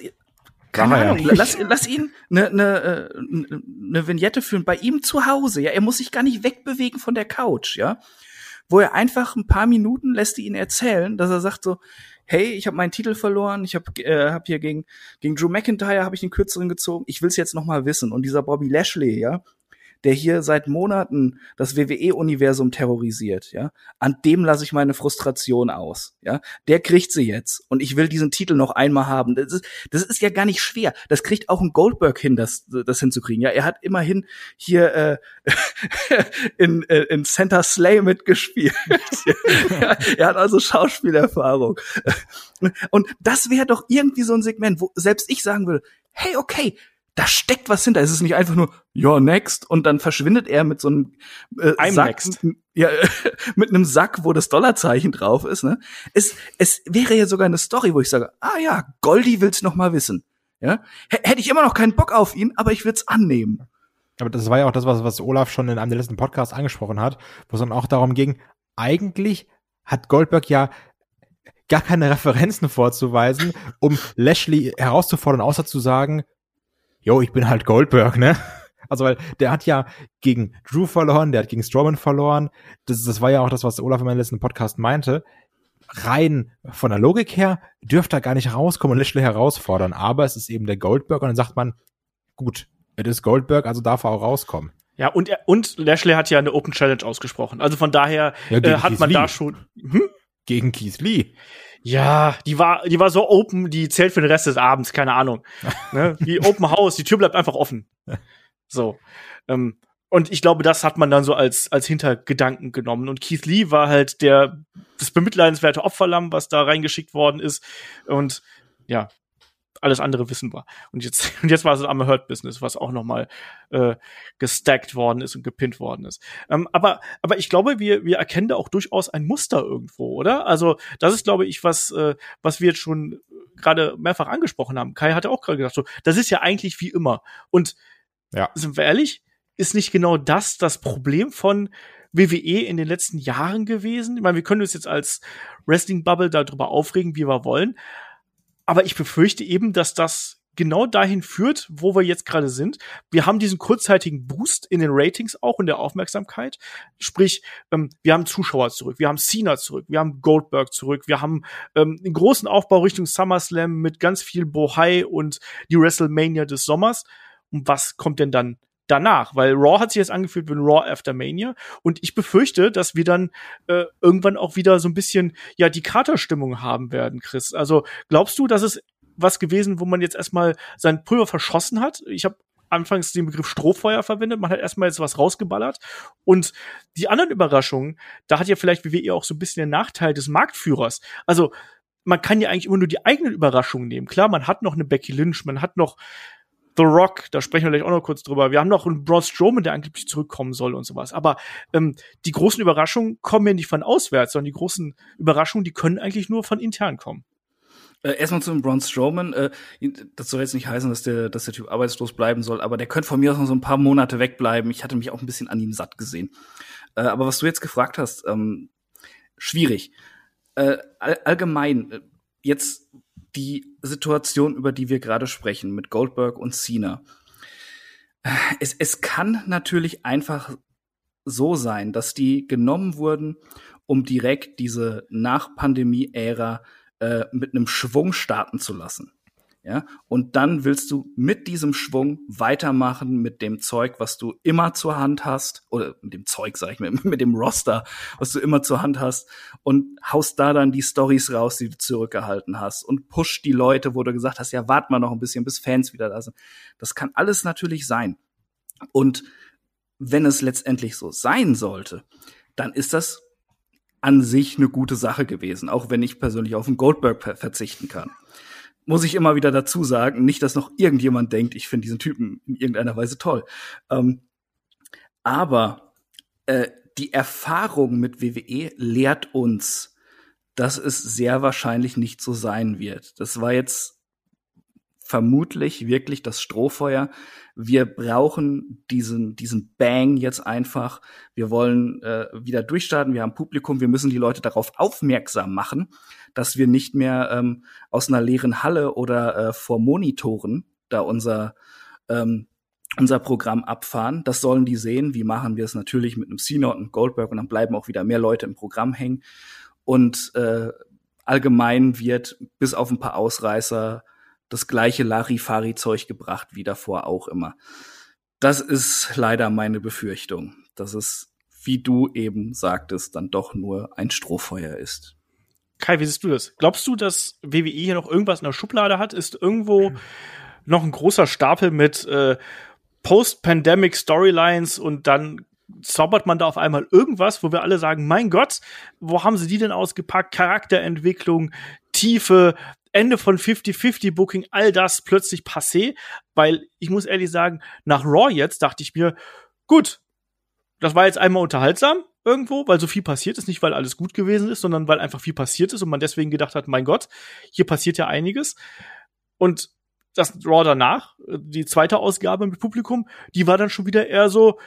keine Ach, Ahnung, ja. lass, lass ihn eine ne, ne, ne Vignette führen bei ihm zu Hause. Ja, er muss sich gar nicht wegbewegen von der Couch, ja. Wo er einfach ein paar Minuten lässt ihn erzählen, dass er sagt so, hey, ich habe meinen Titel verloren, ich habe äh, hab hier gegen gegen Drew McIntyre habe ich den kürzeren gezogen, ich will's jetzt noch mal wissen und dieser Bobby Lashley, ja, der hier seit Monaten das WWE-Universum terrorisiert, ja, an dem lasse ich meine Frustration aus, ja. Der kriegt sie jetzt und ich will diesen Titel noch einmal haben. Das ist, das ist ja gar nicht schwer. Das kriegt auch ein Goldberg hin, das, das hinzukriegen. Ja, er hat immerhin hier äh, in, äh, in Center Slay mitgespielt. ja, er hat also Schauspielerfahrung. Und das wäre doch irgendwie so ein Segment, wo selbst ich sagen würde, hey, okay, da steckt was hinter. Es ist nicht einfach nur, ja, next, und dann verschwindet er mit so einem äh, I'm Sack, next. ja, mit einem Sack, wo das Dollarzeichen drauf ist. Ne? Es, es wäre ja sogar eine Story, wo ich sage, ah ja, Goldie will's noch mal wissen. Ja, H hätte ich immer noch keinen Bock auf ihn, aber ich will's annehmen. Aber das war ja auch das, was, was Olaf schon in einem der letzten Podcasts angesprochen hat, wo es dann auch darum ging, eigentlich hat Goldberg ja gar keine Referenzen vorzuweisen, um Lashley herauszufordern, außer zu sagen, yo, ich bin halt Goldberg, ne? Also, weil der hat ja gegen Drew verloren, der hat gegen Strowman verloren. Das, das war ja auch das, was Olaf in meinem letzten Podcast meinte. Rein von der Logik her dürfte er gar nicht rauskommen und Lashley herausfordern. Aber es ist eben der Goldberg und dann sagt man, gut, es ist Goldberg, also darf er auch rauskommen. Ja, und, er, und Lashley hat ja eine Open Challenge ausgesprochen. Also von daher Ja, äh, hat man Lee. da schon. Hm? Gegen Keith Lee. Ja, die war, die war so open, die zählt für den Rest des Abends, keine Ahnung. ne? Wie Open House, die Tür bleibt einfach offen. So. Ähm, und ich glaube, das hat man dann so als, als Hintergedanken genommen. Und Keith Lee war halt der, das bemitleidenswerte Opferlamm, was da reingeschickt worden ist. Und ja, alles andere wissen wir. Und jetzt, und jetzt war es am Hurt Business, was auch noch mal äh, gestackt worden ist und gepinnt worden ist. Ähm, aber, aber ich glaube, wir, wir erkennen da auch durchaus ein Muster irgendwo, oder? Also das ist, glaube ich, was, äh, was wir jetzt schon gerade mehrfach angesprochen haben. Kai hatte auch gerade gesagt, so, das ist ja eigentlich wie immer. Und Ja. sind wir ehrlich, ist nicht genau das das Problem von WWE in den letzten Jahren gewesen? Ich meine, wir können uns jetzt als Wrestling-Bubble darüber aufregen, wie wir wollen. Aber ich befürchte eben, dass das genau dahin führt, wo wir jetzt gerade sind. Wir haben diesen kurzzeitigen Boost in den Ratings auch in der Aufmerksamkeit. Sprich, ähm, wir haben Zuschauer zurück, wir haben Cena zurück, wir haben Goldberg zurück, wir haben ähm, einen großen Aufbau Richtung SummerSlam mit ganz viel Bohai und die WrestleMania des Sommers. Und was kommt denn dann danach? Weil Raw hat sich jetzt angefühlt wie ein Raw After Mania. Und ich befürchte, dass wir dann äh, irgendwann auch wieder so ein bisschen ja die Katerstimmung haben werden, Chris. Also glaubst du, dass es was gewesen, wo man jetzt erstmal sein Pulver verschossen hat? Ich habe anfangs den Begriff Strohfeuer verwendet. Man hat erstmal jetzt was rausgeballert. Und die anderen Überraschungen, da hat ja vielleicht WWE auch so ein bisschen den Nachteil des Marktführers. Also man kann ja eigentlich immer nur die eigenen Überraschungen nehmen. Klar, man hat noch eine Becky Lynch, man hat noch The Rock, da sprechen wir gleich auch noch kurz drüber. Wir haben noch einen Braun Strowman, der angeblich zurückkommen soll und sowas. Aber ähm, die großen Überraschungen kommen ja nicht von auswärts, sondern die großen Überraschungen, die können eigentlich nur von intern kommen. Äh, erstmal zum Braun Strowman. Äh, das soll jetzt nicht heißen, dass der, dass der Typ arbeitslos bleiben soll, aber der könnte von mir aus noch so ein paar Monate wegbleiben. Ich hatte mich auch ein bisschen an ihm satt gesehen. Äh, aber was du jetzt gefragt hast, ähm, schwierig. Äh, all, allgemein, äh, jetzt die Situation, über die wir gerade sprechen, mit Goldberg und Cena. Es, es kann natürlich einfach so sein, dass die genommen wurden, um direkt diese Nach-Pandemie-Ära äh, mit einem Schwung starten zu lassen. Ja, und dann willst du mit diesem Schwung weitermachen mit dem Zeug, was du immer zur Hand hast, oder mit dem Zeug, sag ich mir, mit dem Roster, was du immer zur Hand hast, und haust da dann die Stories raus, die du zurückgehalten hast, und pusht die Leute, wo du gesagt hast, ja, wart mal noch ein bisschen, bis Fans wieder da sind. Das kann alles natürlich sein. Und wenn es letztendlich so sein sollte, dann ist das an sich eine gute Sache gewesen, auch wenn ich persönlich auf den Goldberg ver- verzichten kann. Muss ich immer wieder dazu sagen, nicht, dass noch irgendjemand denkt, ich finde diesen Typen in irgendeiner Weise toll. Ähm, aber äh, die Erfahrung mit WWE lehrt uns, dass es sehr wahrscheinlich nicht so sein wird. Das war jetzt vermutlich wirklich das Strohfeuer. Wir brauchen diesen, diesen Bang jetzt einfach. Wir wollen äh, wieder durchstarten. Wir haben Publikum. Wir müssen die Leute darauf aufmerksam machen, dass wir nicht mehr ähm, aus einer leeren Halle oder äh, vor Monitoren da unser ähm, unser Programm abfahren. Das sollen die sehen. Wie machen wir es natürlich mit einem Cena und einem Goldberg und dann bleiben auch wieder mehr Leute im Programm hängen. Und äh, allgemein wird bis auf ein paar Ausreißer das gleiche Larifari-Zeug gebracht wie davor auch immer. Das ist leider meine Befürchtung, dass es, wie du eben sagtest, dann doch nur ein Strohfeuer ist. Kai, wie siehst du das? Glaubst du, dass WWE hier noch irgendwas in der Schublade hat? Ist irgendwo noch ein großer Stapel mit äh, Post-Pandemic Storylines und dann zaubert man da auf einmal irgendwas, wo wir alle sagen, mein Gott, wo haben sie die denn ausgepackt? Charakterentwicklung, Tiefe, Ende von 50-50 Booking, all das plötzlich passé, weil ich muss ehrlich sagen, nach Raw jetzt dachte ich mir, gut, das war jetzt einmal unterhaltsam irgendwo, weil so viel passiert ist, nicht weil alles gut gewesen ist, sondern weil einfach viel passiert ist und man deswegen gedacht hat, mein Gott, hier passiert ja einiges. Und das Raw danach, die zweite Ausgabe mit Publikum, die war dann schon wieder eher so,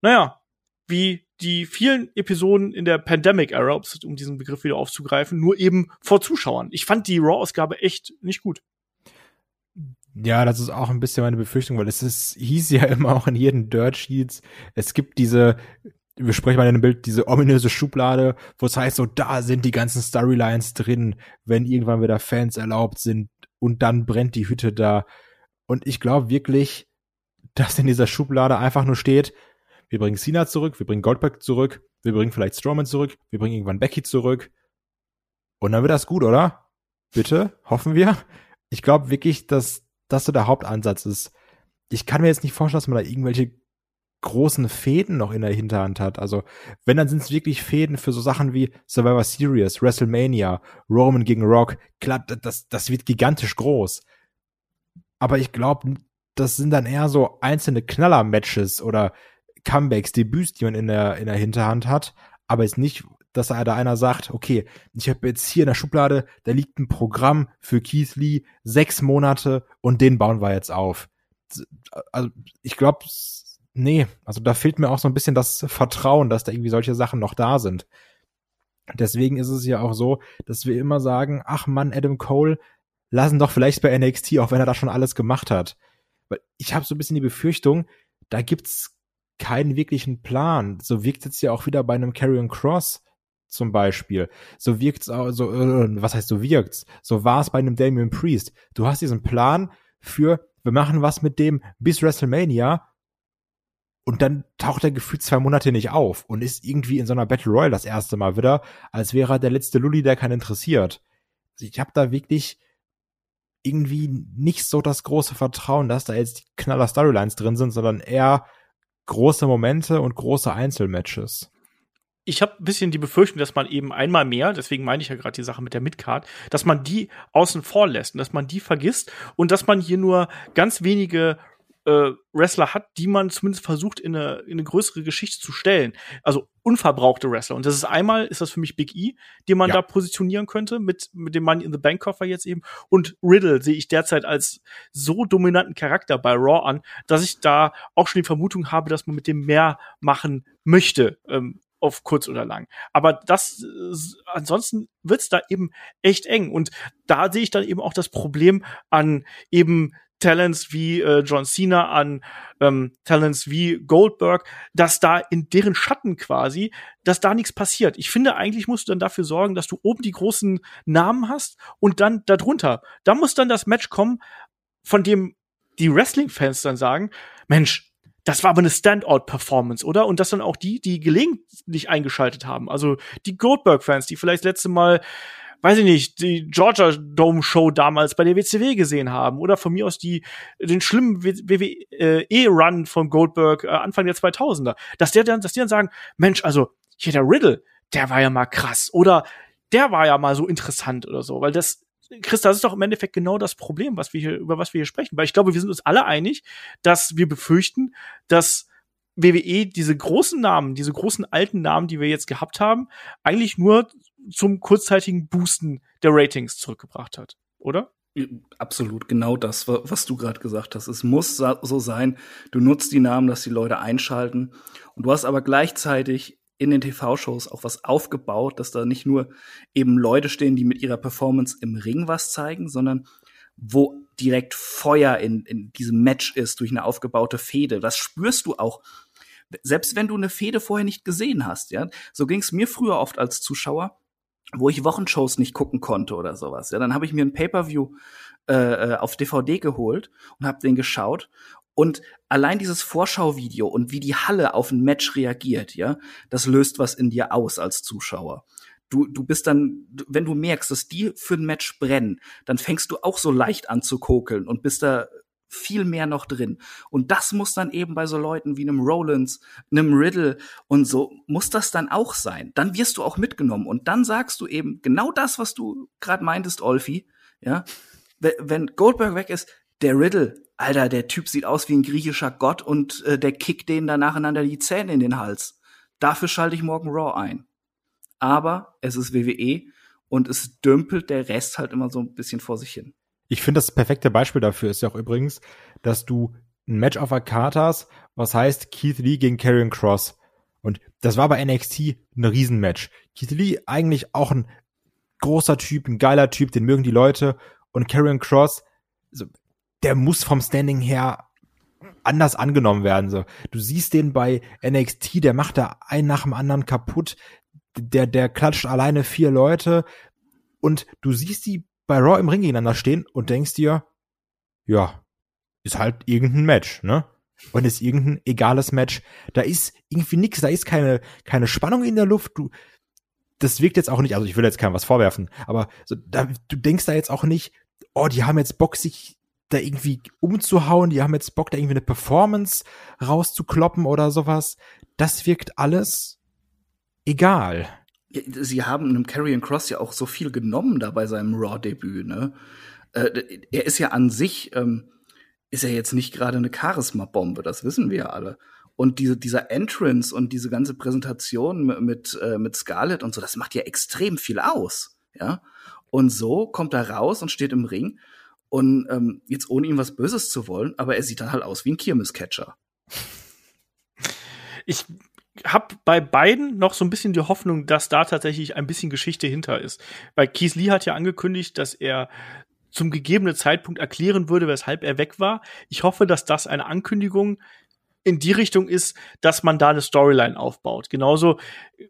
naja, wie die vielen Episoden in der Pandemic Era, um diesen Begriff wieder aufzugreifen, nur eben vor Zuschauern. Ich fand die Raw-Ausgabe echt nicht gut. Ja, das ist auch ein bisschen meine Befürchtung, weil es ist, hieß ja immer auch in jedem Dirt Sheets, es gibt diese, wir sprechen mal in dem Bild, diese ominöse Schublade, wo es heißt, so da sind die ganzen Storylines drin, wenn irgendwann wieder Fans erlaubt sind und dann brennt die Hütte da. Und ich glaube wirklich, dass in dieser Schublade einfach nur steht, wir bringen Cena zurück, wir bringen Goldberg zurück, wir bringen vielleicht Strowman zurück, wir bringen irgendwann Becky zurück. Und dann wird das gut, oder? Bitte, hoffen wir. Ich glaube wirklich, dass das so der Hauptansatz ist. Ich kann mir jetzt nicht vorstellen, dass man da irgendwelche großen Fäden noch in der Hinterhand hat. Also, wenn, dann sind es wirklich Fäden für so Sachen wie Survivor Series, WrestleMania, Roman gegen Rock. Klar, das, das wird gigantisch groß. Aber ich glaube, das sind dann eher so einzelne Knaller-Matches oder Comebacks, Debüts, die man in der, in der Hinterhand hat, aber jetzt nicht, dass da einer sagt, okay, ich habe jetzt hier in der Schublade, da liegt ein Programm für Keith Lee, sechs Monate und den bauen wir jetzt auf. Also ich glaube, nee, also da fehlt mir auch so ein bisschen das Vertrauen, dass da irgendwie solche Sachen noch da sind. Deswegen ist es ja auch so, dass wir immer sagen, ach Mann, Adam Cole, lassen doch vielleicht bei NXT, auch wenn er da schon alles gemacht hat. Weil ich habe so ein bisschen die Befürchtung, da gibt's keinen wirklichen Plan. So wirkt es ja auch wieder bei einem Carrion Cross zum Beispiel. So wirkt's auch, so, äh, was heißt so wirkt's? So war es bei einem Damian Priest. Du hast diesen Plan für, wir machen was mit dem bis WrestleMania und dann taucht er gefühlt zwei Monate nicht auf und ist irgendwie in so einer Battle Royale das erste Mal wieder, als wäre er der letzte Lully, der keinen interessiert. Ich habe da wirklich irgendwie nicht so das große Vertrauen, dass da jetzt die Knaller Storylines drin sind, sondern eher große Momente und große Einzelmatches. Ich habe ein bisschen die Befürchtung, dass man eben einmal mehr, deswegen meine ich ja gerade die Sache mit der Midcard, dass man die außen vor lässt und dass man die vergisst und dass man hier nur ganz wenige äh, Wrestler hat, die man zumindest versucht, in eine, in eine größere Geschichte zu stellen. Also unverbrauchte Wrestler. Und das ist einmal, ist das für mich Big E, den man ja. da positionieren könnte, mit, mit dem Money in the Bank Koffer jetzt eben. Und Riddle sehe ich derzeit als so dominanten Charakter bei Raw an, dass ich da auch schon die Vermutung habe, dass man mit dem mehr machen möchte. Ähm, auf kurz oder lang. Aber das äh, ansonsten wird's da eben echt eng und da sehe ich dann eben auch das Problem an eben Talents wie äh, John Cena, an ähm, Talents wie Goldberg, dass da in deren Schatten quasi, dass da nichts passiert. Ich finde, eigentlich musst du dann dafür sorgen, dass du oben die großen Namen hast und dann darunter. Da muss dann das Match kommen, von dem die Wrestling-Fans dann sagen, Mensch, das war aber eine Standout-Performance, oder? Und das dann auch die, die gelegentlich eingeschaltet haben. Also die Goldberg-Fans, die vielleicht letzte Mal weiß ich nicht, die Georgia Dome Show damals bei der WCW gesehen haben oder von mir aus die den schlimmen WWE-Run von Goldberg äh, Anfang der 2000er, dass der dann, dass die dann sagen, Mensch, also hier der Riddle, der war ja mal krass oder der war ja mal so interessant oder so, weil das Chris, das ist doch im Endeffekt genau das Problem, was wir hier, über was wir hier sprechen. Weil ich glaube, wir sind uns alle einig, dass wir befürchten, dass WWE diese großen Namen, diese großen alten Namen, die wir jetzt gehabt haben, eigentlich nur zum kurzzeitigen Boosten der Ratings zurückgebracht hat, oder? Absolut, genau das, was du gerade gesagt hast. Es muss so sein, du nutzt die Namen, dass die Leute einschalten. Und du hast aber gleichzeitig in den TV-Shows auch was aufgebaut, dass da nicht nur eben Leute stehen, die mit ihrer Performance im Ring was zeigen, sondern wo direkt Feuer in, in diesem Match ist durch eine aufgebaute Fehde. Das spürst du auch. Selbst wenn du eine Fehde vorher nicht gesehen hast, ja. So ging es mir früher oft als Zuschauer wo ich Wochenshows nicht gucken konnte oder sowas. Ja, dann habe ich mir ein Pay-per-View äh, äh auf DVD geholt und habe den geschaut Und allein dieses Vorschauvideo und wie die Halle auf ein Match reagiert, ja, das löst was in dir aus als Zuschauer. Du, du bist dann, wenn du merkst, dass die für ein Match brennen, dann fängst du auch so leicht an zu kokeln und bist da viel mehr noch drin. Und das muss dann eben bei so Leuten wie einem Rollins, einem Riddle und so, muss das dann auch sein. Dann wirst du auch mitgenommen und dann sagst du eben genau das, was du gerade meintest, Olfi, ja. Wenn Goldberg weg ist, der Riddle, Alter, der Typ sieht aus wie ein griechischer Gott und äh, der kickt denen da nacheinander die Zähne in den Hals. Dafür schalte ich morgen Raw ein. Aber es ist WWE und es dümpelt der Rest halt immer so ein bisschen vor sich hin. Ich finde, das perfekte Beispiel dafür ist ja auch übrigens, dass du ein Match auf Karte hast, was heißt Keith Lee gegen Karrion Cross. Und das war bei NXT ein Riesenmatch. Keith Lee eigentlich auch ein großer Typ, ein geiler Typ, den mögen die Leute. Und Karrion Cross, also der muss vom Standing her anders angenommen werden. So, du siehst den bei NXT, der macht da einen nach dem anderen kaputt. Der, der klatscht alleine vier Leute und du siehst die bei Raw im Ring gegeneinander stehen und denkst dir, ja, ist halt irgendein Match, ne? Und ist irgendein egales Match. Da ist irgendwie nix, da ist keine, keine Spannung in der Luft. Du, das wirkt jetzt auch nicht, also ich will jetzt keinem was vorwerfen, aber so, da, du denkst da jetzt auch nicht, oh, die haben jetzt Bock, sich da irgendwie umzuhauen, die haben jetzt Bock, da irgendwie eine Performance rauszukloppen oder sowas. Das wirkt alles egal. Sie haben einem Carrion Cross ja auch so viel genommen da bei seinem Raw-Debüt, ne? Äh, er ist ja an sich, ähm, ist er jetzt nicht gerade eine Charisma-Bombe, das wissen wir ja alle. Und diese, dieser Entrance und diese ganze Präsentation mit, mit, äh, mit Scarlett und so, das macht ja extrem viel aus, ja? Und so kommt er raus und steht im Ring und ähm, jetzt ohne ihm was Böses zu wollen, aber er sieht dann halt aus wie ein Kirmes-Catcher. Ich habe bei beiden noch so ein bisschen die Hoffnung, dass da tatsächlich ein bisschen Geschichte hinter ist. Weil Keith Lee hat ja angekündigt, dass er zum gegebenen Zeitpunkt erklären würde, weshalb er weg war. Ich hoffe, dass das eine Ankündigung in die Richtung ist, dass man da eine Storyline aufbaut. Genauso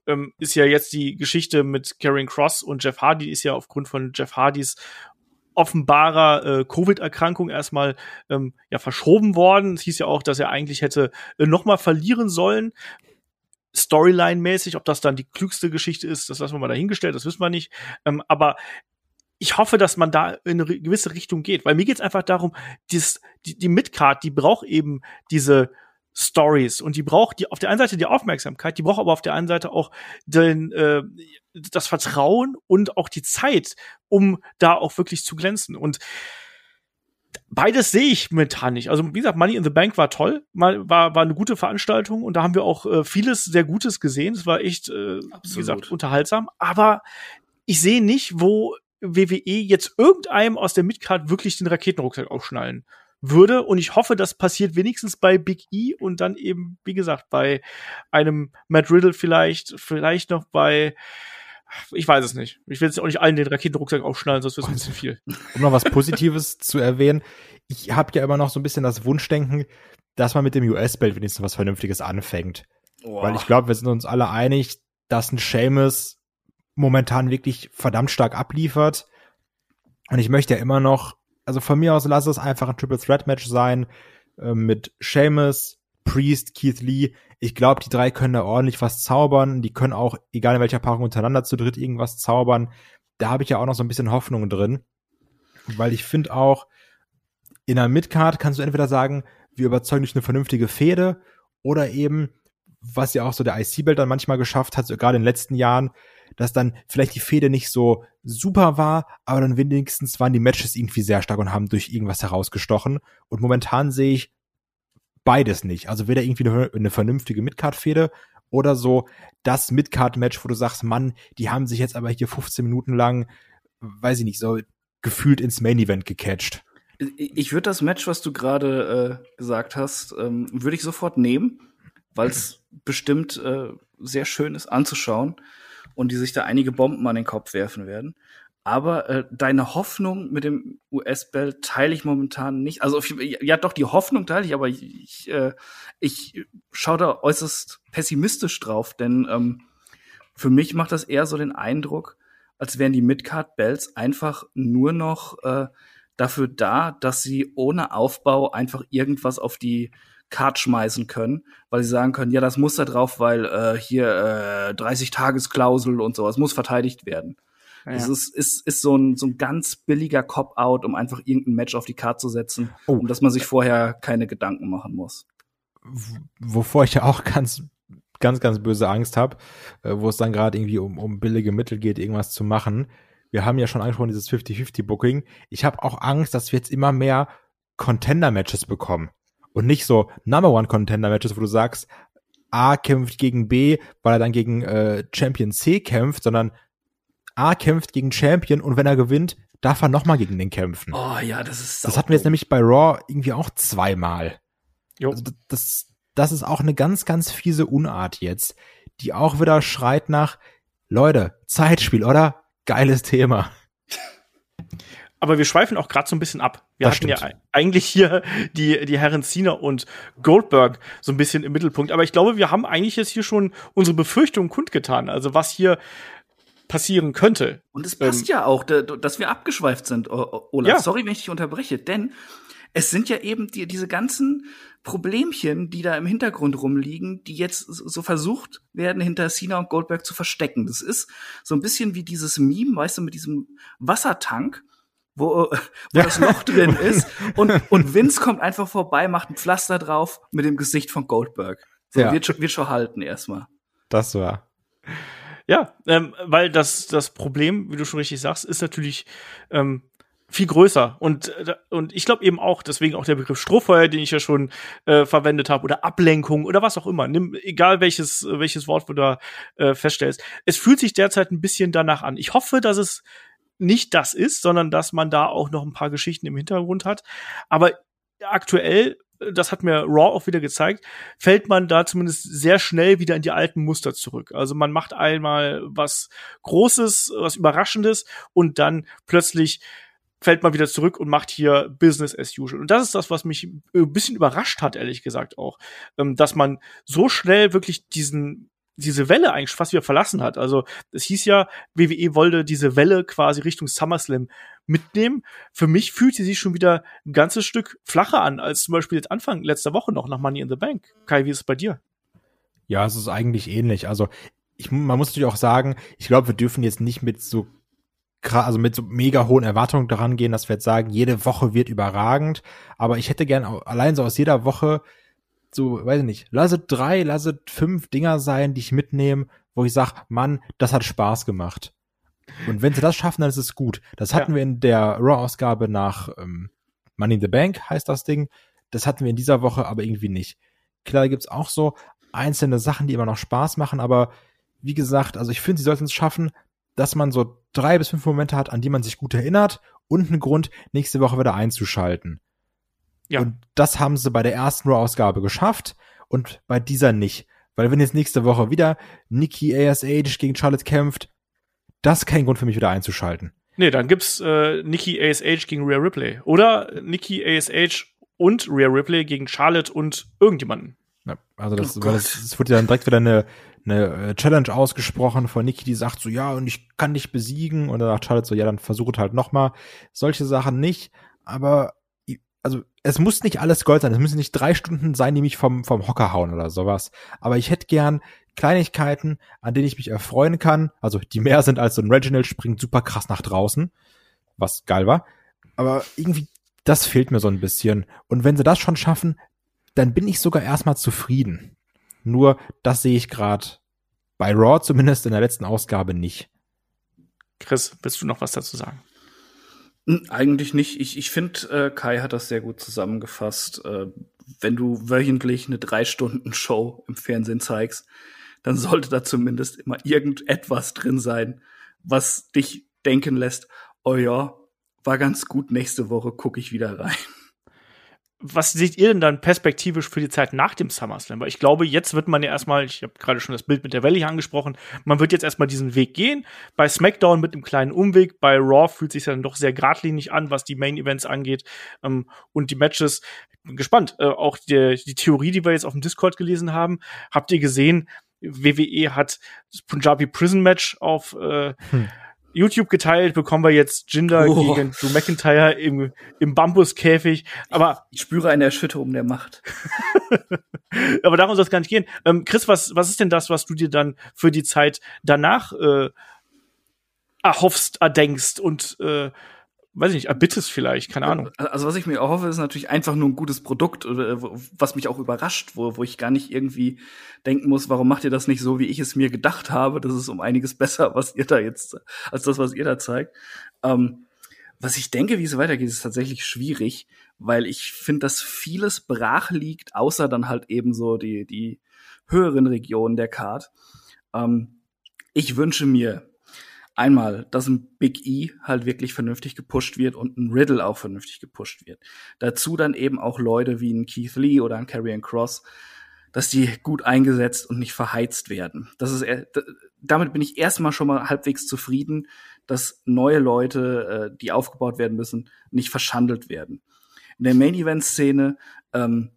ähm, ist ja jetzt die Geschichte mit Karen Cross und Jeff Hardy ist ja aufgrund von Jeff Hardys offenbarer äh, Covid-Erkrankung erstmal ähm, ja verschoben worden. Es hieß ja auch, dass er eigentlich hätte äh, noch mal verlieren sollen. Storyline-mäßig, ob das dann die klügste Geschichte ist, das lassen wir mal dahingestellt, das wissen wir nicht. Ähm, aber ich hoffe, dass man da in eine gewisse Richtung geht, weil mir geht's einfach darum, dies, die, die Midcard, die braucht eben diese Stories und die braucht die auf der einen Seite die Aufmerksamkeit, die braucht aber auf der anderen Seite auch den, äh, das Vertrauen und auch die Zeit, um da auch wirklich zu glänzen. Und beides sehe ich momentan nicht. Also wie gesagt, Money in the Bank war toll, mal war war eine gute Veranstaltung und da haben wir auch äh, vieles sehr Gutes gesehen. Es war echt, äh, wie gesagt, unterhaltsam. Aber ich sehe nicht, wo WWE jetzt irgendeinem aus der Midcard wirklich den Raketenrucksack aufschnallen würde. Und ich hoffe, das passiert wenigstens bei Big E und dann eben, wie gesagt, bei einem Matt Riddle vielleicht, vielleicht noch bei ich weiß es nicht. Ich will jetzt auch nicht allen den Raketenrucksack aufschnallen, sonst wird es ein bisschen viel. Um noch was Positives zu erwähnen, ich habe ja immer noch so ein bisschen das Wunschdenken, dass man mit dem US-Belt wenigstens was Vernünftiges anfängt. Oh. Weil ich glaube, wir sind uns alle einig, dass ein Seamus momentan wirklich verdammt stark abliefert. Und ich möchte ja immer noch also von mir aus lass es einfach ein Triple Threat Match sein äh, mit Seamus, Priest, Keith Lee. Ich glaube, die drei können da ordentlich was zaubern. Die können auch, egal in welcher Paarung untereinander zu dritt, irgendwas zaubern. Da habe ich ja auch noch so ein bisschen Hoffnung drin. Weil ich finde auch, in der Midcard kannst du entweder sagen, wir überzeugen durch eine vernünftige Fehde oder eben, was ja auch so der IC-Belt dann manchmal geschafft hat, so gerade in den letzten Jahren, dass dann vielleicht die Fehde nicht so super war, aber dann wenigstens waren die Matches irgendwie sehr stark und haben durch irgendwas herausgestochen. Und momentan sehe ich beides nicht. Also weder irgendwie eine, eine vernünftige Midcard-Fehde oder so das Midcard-Match, wo du sagst, Mann, die haben sich jetzt aber hier 15 Minuten lang, weiß ich nicht, so gefühlt ins Main-Event gecatcht. Ich würde das Match, was du gerade äh, gesagt hast, ähm, würde ich sofort nehmen, weil es bestimmt äh, sehr schön ist anzuschauen und die sich da einige Bomben an den Kopf werfen werden. Aber äh, deine Hoffnung mit dem US-Belt teile ich momentan nicht. Also ja, doch die Hoffnung teile ich, aber ich, äh, ich schaue da äußerst pessimistisch drauf, denn ähm, für mich macht das eher so den Eindruck, als wären die Midcard Belts einfach nur noch äh, dafür da, dass sie ohne Aufbau einfach irgendwas auf die Card schmeißen können, weil sie sagen können, ja, das muss da drauf, weil äh, hier äh, 30 Tagesklausel und sowas muss verteidigt werden. Ja. Das ist, ist, ist so, ein, so ein ganz billiger Cop-Out, um einfach irgendein Match auf die Karte zu setzen, oh. um dass man sich vorher keine Gedanken machen muss. Wovor ich ja auch ganz ganz, ganz böse Angst habe, äh, wo es dann gerade irgendwie um, um billige Mittel geht, irgendwas zu machen. Wir haben ja schon angesprochen, dieses 50-50-Booking. Ich habe auch Angst, dass wir jetzt immer mehr Contender-Matches bekommen. Und nicht so Number One Contender-Matches, wo du sagst, A kämpft gegen B, weil er dann gegen äh, Champion C kämpft, sondern A kämpft gegen Champion und wenn er gewinnt, darf er nochmal gegen den kämpfen. Oh ja, das ist Das hatten wir jetzt nämlich bei Raw irgendwie auch zweimal. Jo. Also das, das ist auch eine ganz, ganz fiese Unart jetzt, die auch wieder schreit nach, Leute, Zeitspiel, oder? Geiles Thema. Aber wir schweifen auch gerade so ein bisschen ab. Wir Das hatten stimmt. ja eigentlich hier die, die Herren Cena und Goldberg so ein bisschen im Mittelpunkt. Aber ich glaube, wir haben eigentlich jetzt hier schon unsere Befürchtungen kundgetan. Also was hier passieren könnte. Und es passt ja auch, da- dass wir abgeschweift sind, Olaf. Ja. Sorry, wenn ich dich unterbreche, denn es sind ja eben die, diese ganzen Problemchen, die da im Hintergrund rumliegen, die jetzt so versucht werden, hinter Cena und Goldberg zu verstecken. Das ist so ein bisschen wie dieses Meme, weißt du, mit diesem Wassertank, wo, wo das Loch drin ist und, und Vince kommt einfach vorbei, macht ein Pflaster drauf mit dem Gesicht von Goldberg. So, Ja. wird, schon, wird schon halten erstmal. Das war. Ja, ähm, weil das, das Problem, wie du schon richtig sagst, ist natürlich ähm, viel größer. Und, äh, und ich glaube eben auch, deswegen auch der Begriff Strohfeuer, den ich ja schon äh, verwendet habe, oder Ablenkung oder was auch immer. Nimm, egal welches, welches Wort du da äh, feststellst. Es fühlt sich derzeit ein bisschen danach an. Ich hoffe, dass es nicht das ist, sondern dass man da auch noch ein paar Geschichten im Hintergrund hat. Aber aktuell, das hat mir Raw auch wieder gezeigt, fällt man da zumindest sehr schnell wieder in die alten Muster zurück. Also man macht einmal was Großes, was Überraschendes und dann plötzlich fällt man wieder zurück und macht hier Business as usual. Und das ist das, was mich ein bisschen überrascht hat, ehrlich gesagt auch, ähm, dass man so schnell wirklich diesen diese Welle eigentlich fast wieder verlassen hat. Also es hieß ja, WWE wollte diese Welle quasi Richtung SummerSlam mitnehmen. Für mich fühlt sie sich schon wieder ein ganzes Stück flacher an, als zum Beispiel jetzt Anfang letzter Woche noch nach Money in the Bank. Kai, wie ist es bei dir? Ja, es ist eigentlich ähnlich. Also ich, man muss natürlich auch sagen, ich glaube, wir dürfen jetzt nicht mit so also mit so mega hohen Erwartungen daran gehen, dass wir jetzt sagen, jede Woche wird überragend. Aber ich hätte gern allein so aus jeder Woche so, weiß ich nicht, lass es drei, lass es fünf Dinger sein, die ich mitnehme, wo ich sag, Mann, das hat Spaß gemacht. Und wenn sie das schaffen, dann ist es gut. Das hatten Ja. wir in der Raw-Ausgabe nach ähm, Money in the Bank, heißt das Ding. Das hatten wir in dieser Woche aber irgendwie nicht. Klar, da gibt's auch so einzelne Sachen, die immer noch Spaß machen, aber wie gesagt, also ich finde, sie sollten es schaffen, dass man so drei bis fünf Momente hat, an die man sich gut erinnert und einen Grund, nächste Woche wieder einzuschalten. Ja. Und das haben sie bei der ersten Raw-Ausgabe geschafft und bei dieser nicht. Weil wenn jetzt nächste Woche wieder Nikki ASH gegen Charlotte kämpft, das ist kein Grund für mich wieder einzuschalten. Nee, dann gibt's äh, Nikki ASH gegen Rhea Ripley. Oder Nikki ASH und Rhea Ripley gegen Charlotte und irgendjemanden. Ja, also das, Oh Gott. das, es wurde dann direkt wieder eine, eine äh, Challenge ausgesprochen von Nikki, die sagt so, ja, und ich kann dich besiegen. Und dann sagt Charlotte so, ja, dann versucht halt noch mal. Solche Sachen nicht. Aber also es muss nicht alles Gold sein. Es müssen nicht drei Stunden sein, die mich vom, vom Hocker hauen oder sowas. Aber ich hätte gern Kleinigkeiten, an denen ich mich erfreuen kann. Also die mehr sind als so ein Reginald springt super krass nach draußen. Was geil war. Aber irgendwie, das fehlt mir so ein bisschen. Und wenn sie das schon schaffen, dann bin ich sogar erstmal zufrieden. Nur, das sehe ich gerade bei Raw zumindest in der letzten Ausgabe nicht. Chris, willst du noch was dazu sagen? Hm, Eigentlich nicht. Ich, ich finde, äh, Kai hat das sehr gut zusammengefasst. Äh, wenn du wöchentlich eine drei Stunden Show im Fernsehen zeigst, dann sollte da zumindest immer irgendetwas drin sein, was dich denken lässt, oh ja, war ganz gut, nächste Woche gucke ich wieder rein. Was seht ihr denn dann perspektivisch für die Zeit nach dem SummerSlam? Weil ich glaube, jetzt wird man ja erstmal, ich habe gerade schon das Bild mit der hier angesprochen, man wird jetzt erstmal diesen Weg gehen. Bei SmackDown mit einem kleinen Umweg, bei Raw fühlt sich dann doch sehr geradlinig an, was die Main Events angeht ähm, und die Matches. Ich bin gespannt. Äh, auch die, die Theorie, die wir jetzt auf dem Discord gelesen haben, habt ihr gesehen? WWE hat das Punjabi Prison Match auf äh, Hm. YouTube geteilt, bekommen wir jetzt Jinder Oh. gegen Drew McIntyre im, im Bambuskäfig. Aber, Ich spüre eine Erschütterung der Macht. aber darum soll es gar nicht gehen. Ähm, Chris, was, was ist denn das, was du dir dann für die Zeit danach äh, erhoffst, erdenkst und äh, weiß ich nicht, erbittest vielleicht, keine Ahnung. Also was ich mir erhoffe, ist natürlich einfach nur ein gutes Produkt, wo- was mich auch überrascht, wo, wo ich gar nicht irgendwie denken muss, warum macht ihr das nicht so, wie ich es mir gedacht habe? Das ist um einiges besser, was ihr da jetzt, als das, was ihr da zeigt. Ähm, was ich denke, wie es weitergeht, ist tatsächlich schwierig, weil ich finde, dass vieles brach liegt, außer dann halt eben so die, die höheren Regionen der Card. Ähm, ich wünsche mir einmal, dass ein Big E halt wirklich vernünftig gepusht wird und ein Riddle auch vernünftig gepusht wird. Dazu dann eben auch Leute wie ein Keith Lee oder ein Karrion Cross, dass die gut eingesetzt und nicht verheizt werden. Das ist, d- damit bin ich erstmal schon mal halbwegs zufrieden, dass neue Leute, äh, die aufgebaut werden müssen, nicht verschandelt werden. In der Main-Event-Szene, ähm,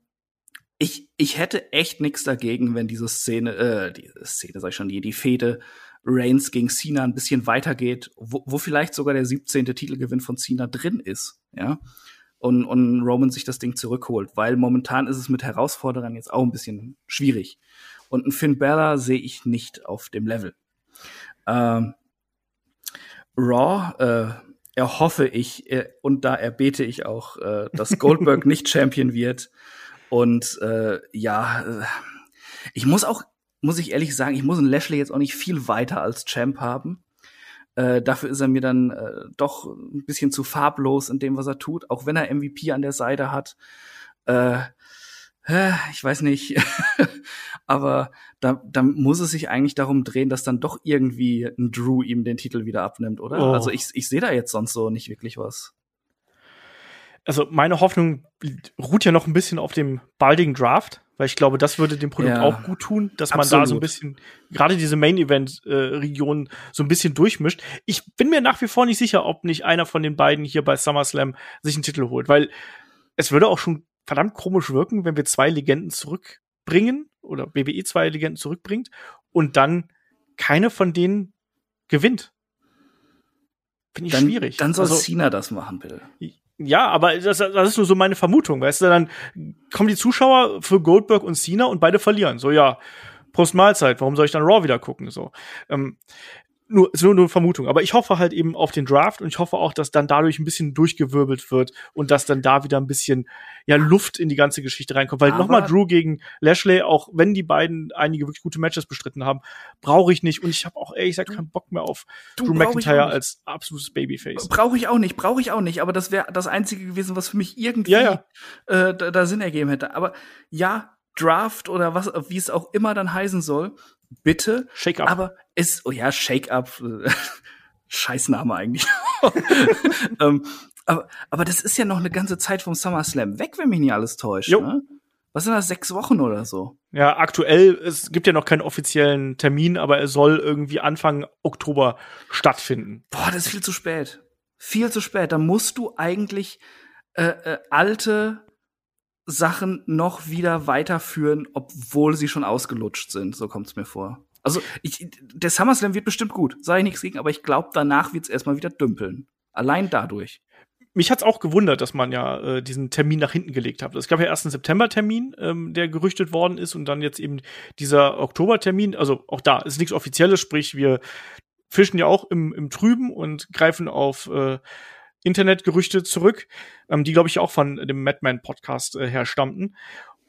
ich, ich hätte echt nichts dagegen, wenn diese Szene, äh, die Szene, sag ich schon, die, die Fehde Reigns gegen Cena ein bisschen weitergeht, wo, wo vielleicht sogar der 17. Titelgewinn von Cena drin ist, ja. Und, und Roman sich das Ding zurückholt, weil momentan ist es mit Herausforderern jetzt auch ein bisschen schwierig. Und einen Finn Balor sehe ich nicht auf dem Level. Ähm, Raw äh, erhoffe ich, äh, und da erbete ich auch, äh, dass Goldberg nicht Champion wird. Und äh, ja, äh, ich muss auch, muss ich ehrlich sagen, ich muss einen Lashley jetzt auch nicht viel weiter als Champ haben. Äh, dafür ist er mir dann äh, doch ein bisschen zu farblos in dem, was er tut, auch wenn er MVP an der Seite hat. Äh, ich weiß nicht, aber da, da muss es sich eigentlich darum drehen, dass dann doch irgendwie ein Drew ihm den Titel wieder abnimmt, oder? Oh. Also ich, ich sehe da jetzt sonst so nicht wirklich was. Also meine Hoffnung ruht ja noch ein bisschen auf dem baldigen Draft, weil ich glaube, das würde dem Produkt Ja. auch gut tun, dass man da so ein Absolut. bisschen, gerade diese Main-Event-Region so ein bisschen durchmischt. Ich bin mir nach wie vor nicht sicher, ob nicht einer von den beiden hier bei SummerSlam sich einen Titel holt, weil es würde auch schon verdammt komisch wirken, wenn wir zwei Legenden zurückbringen oder BWE zwei Legenden zurückbringt und dann keine von denen gewinnt. Finde ich Dann, schwierig. dann soll Also- Cena das machen, bitte. Ja, aber das, das ist nur so meine Vermutung, weißt du, dann kommen die Zuschauer für Goldberg und Cena und beide verlieren. So, ja, Prost Mahlzeit, warum soll ich dann Raw wieder gucken? So. Ähm, nur, ist nur, nur Vermutung. Aber ich hoffe halt eben auf den Draft und ich hoffe auch, dass dann dadurch ein bisschen durchgewirbelt wird und dass dann da wieder ein bisschen ja, Luft in die ganze Geschichte reinkommt. Weil nochmal Drew gegen Lashley, auch wenn die beiden einige wirklich gute Matches bestritten haben, brauche ich nicht. Und ich habe auch ehrlich gesagt keinen Bock mehr auf Du, Drew McIntyre als absolutes Babyface. Brauche ich auch nicht, brauche ich auch nicht, aber das wäre das Einzige gewesen, was für mich irgendwie Ja, ja. Äh, da, da Sinn ergeben hätte. Aber ja, Draft oder was, wie es auch immer dann heißen soll, bitte. Shake up. Aber es, oh ja, Shake Up, äh, Scheißname eigentlich. ähm, aber, aber das ist ja noch eine ganze Zeit vom SummerSlam weg, wenn mich nicht alles täuscht. Jo. Ne? Was sind das, sechs Wochen oder so? Ja, aktuell, es gibt ja noch keinen offiziellen Termin, aber er soll irgendwie Anfang Oktober stattfinden. Boah, das ist viel zu spät. Viel zu spät. Da musst du eigentlich äh, äh, alte Sachen noch wieder weiterführen, obwohl sie schon ausgelutscht sind. So kommt's mir vor. Also ich, der SummerSlam wird bestimmt gut, sage ich nichts gegen, aber ich glaube, danach wird's erstmal wieder dümpeln. Allein dadurch. Mich hat's auch gewundert, dass man ja äh, diesen Termin nach hinten gelegt hat. Es gab ja erst einen September-Termin, ähm, der gerüchtet worden ist, und dann jetzt eben dieser Oktober-Termin. Also auch da ist nichts Offizielles, sprich, wir fischen ja auch im, im Trüben und greifen auf äh, Internetgerüchte zurück, ähm, die, glaube ich, auch von dem Madman-Podcast äh, her stammten.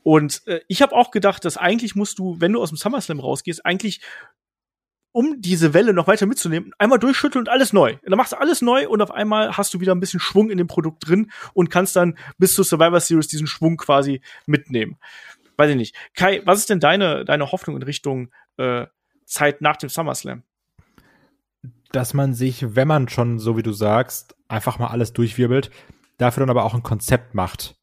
Und äh, ich habe auch gedacht, dass eigentlich musst du, wenn du aus dem SummerSlam rausgehst, eigentlich um diese Welle noch weiter mitzunehmen, einmal durchschütteln und alles neu. Dann machst du alles neu und auf einmal hast du wieder ein bisschen Schwung in dem Produkt drin und kannst dann bis zur Survivor Series diesen Schwung quasi mitnehmen. Weiß ich nicht. Kai, was ist denn deine, deine Hoffnung in Richtung äh, Zeit nach dem SummerSlam? Dass man sich, wenn man schon, so wie du sagst, einfach mal alles durchwirbelt, dafür dann aber auch ein Konzept macht.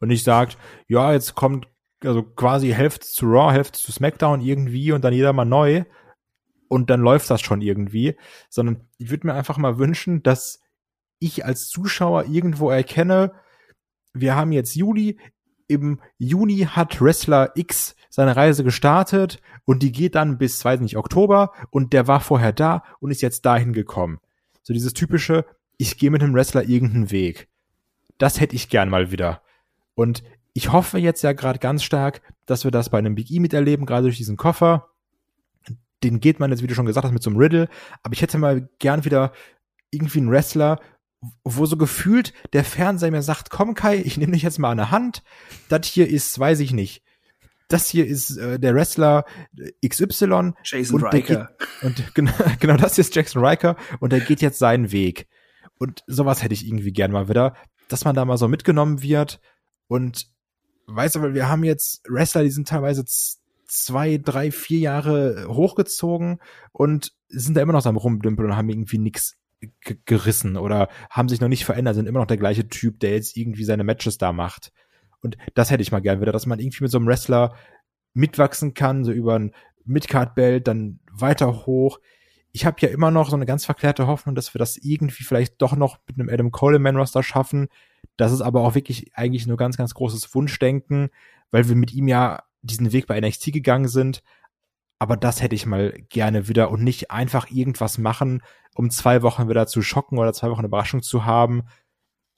Und nicht sagt, ja, jetzt kommt also quasi Hälfte zu Raw, Hälfte zu SmackDown irgendwie und dann jeder mal neu und dann läuft das schon irgendwie, sondern ich würde mir einfach mal wünschen, dass ich als Zuschauer irgendwo erkenne, wir haben jetzt Juli, im Juni hat Wrestler X seine Reise gestartet und die geht dann bis, weiß nicht, Oktober und der war vorher da und ist jetzt dahin gekommen. So dieses typische, ich gehe mit einem Wrestler irgendeinen Weg. Das hätte ich gern mal wieder. Und ich hoffe jetzt ja gerade ganz stark, dass wir das bei einem Big E miterleben, gerade durch diesen Koffer. Den geht man jetzt, wie du schon gesagt hast, mit so einem Riddle. Aber ich hätte mal gern wieder irgendwie einen Wrestler, wo so gefühlt der Fernseher mir sagt, komm Kai, ich nehme dich jetzt mal an der Hand. Das hier ist, weiß ich nicht. Das hier ist äh, der Wrestler XY. Jason und Riker. Geht, und genau, genau das hier ist Jackson Riker und der geht jetzt seinen Weg. Und sowas hätte ich irgendwie gern mal wieder, dass man da mal so mitgenommen wird und weißt du, weil wir haben jetzt Wrestler, die sind teilweise zwei, drei, vier Jahre hochgezogen und sind da immer noch so am Rumdümpeln und haben irgendwie nichts gerissen oder haben sich noch nicht verändert, sind immer noch der gleiche Typ, der jetzt irgendwie seine Matches da macht. Und das hätte ich mal gern wieder, dass man irgendwie mit so einem Wrestler mitwachsen kann, so über ein Midcard-Belt, dann weiter hoch. Ich habe ja immer noch so eine ganz verklärte Hoffnung, dass wir das irgendwie vielleicht doch noch mit einem Adam Coleman-Roster schaffen. Das ist aber auch wirklich eigentlich nur ganz, ganz großes Wunschdenken, weil wir mit ihm ja diesen Weg bei NXT gegangen sind. Aber das hätte ich mal gerne wieder und nicht einfach irgendwas machen, um zwei Wochen wieder zu schocken oder zwei Wochen eine Überraschung zu haben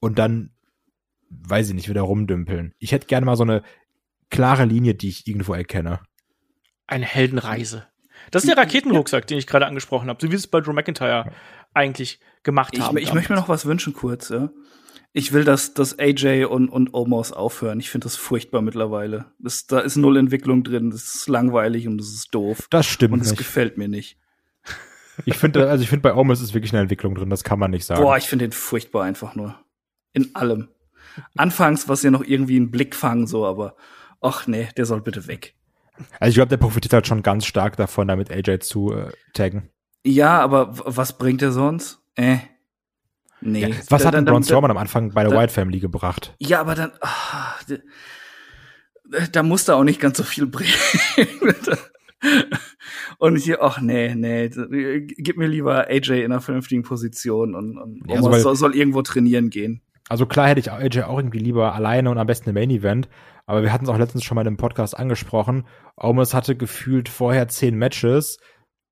und dann, weiß ich nicht, wieder rumdümpeln. Ich hätte gerne mal so eine klare Linie, die ich irgendwo erkenne. Eine Heldenreise. Das ist der Raketenrucksack, den ich gerade angesprochen habe, so wie es bei Drew McIntyre eigentlich gemacht Ich, haben. ich möchte mir noch was wünschen kurz. Ja? Ich will, dass, dass AJ und, und Omos aufhören. Ich finde das furchtbar mittlerweile. Das, da ist null Entwicklung drin. Das ist langweilig und das ist doof. Das stimmt und es nicht. gefällt mir nicht. Ich finde, also ich finde bei Omos ist wirklich eine Entwicklung drin, das kann man nicht sagen. Boah, ich finde den furchtbar einfach nur. In allem. Anfangs war es ja noch irgendwie ein Blickfang so, aber ach nee, der soll bitte weg. Also ich glaube, der profitiert halt schon ganz stark davon, damit AJ zu äh, taggen. Ja, aber was bringt er sonst? Äh. Nee. Ja, was Da- hat denn dann- Braun Strowman am Anfang bei der da- White Family gebracht? Ja, aber dann, ah, d- da musste auch nicht ganz so viel bringen. und hier, ach nee, nee, gib mir lieber AJ in einer vernünftigen Position und, und Ja, Omos also weil- soll, soll irgendwo trainieren gehen. Also klar hätte ich AJ auch irgendwie lieber alleine und am besten im Main Event, aber wir hatten es auch letztens schon mal in einem Podcast angesprochen. Omos hatte gefühlt vorher zehn Matches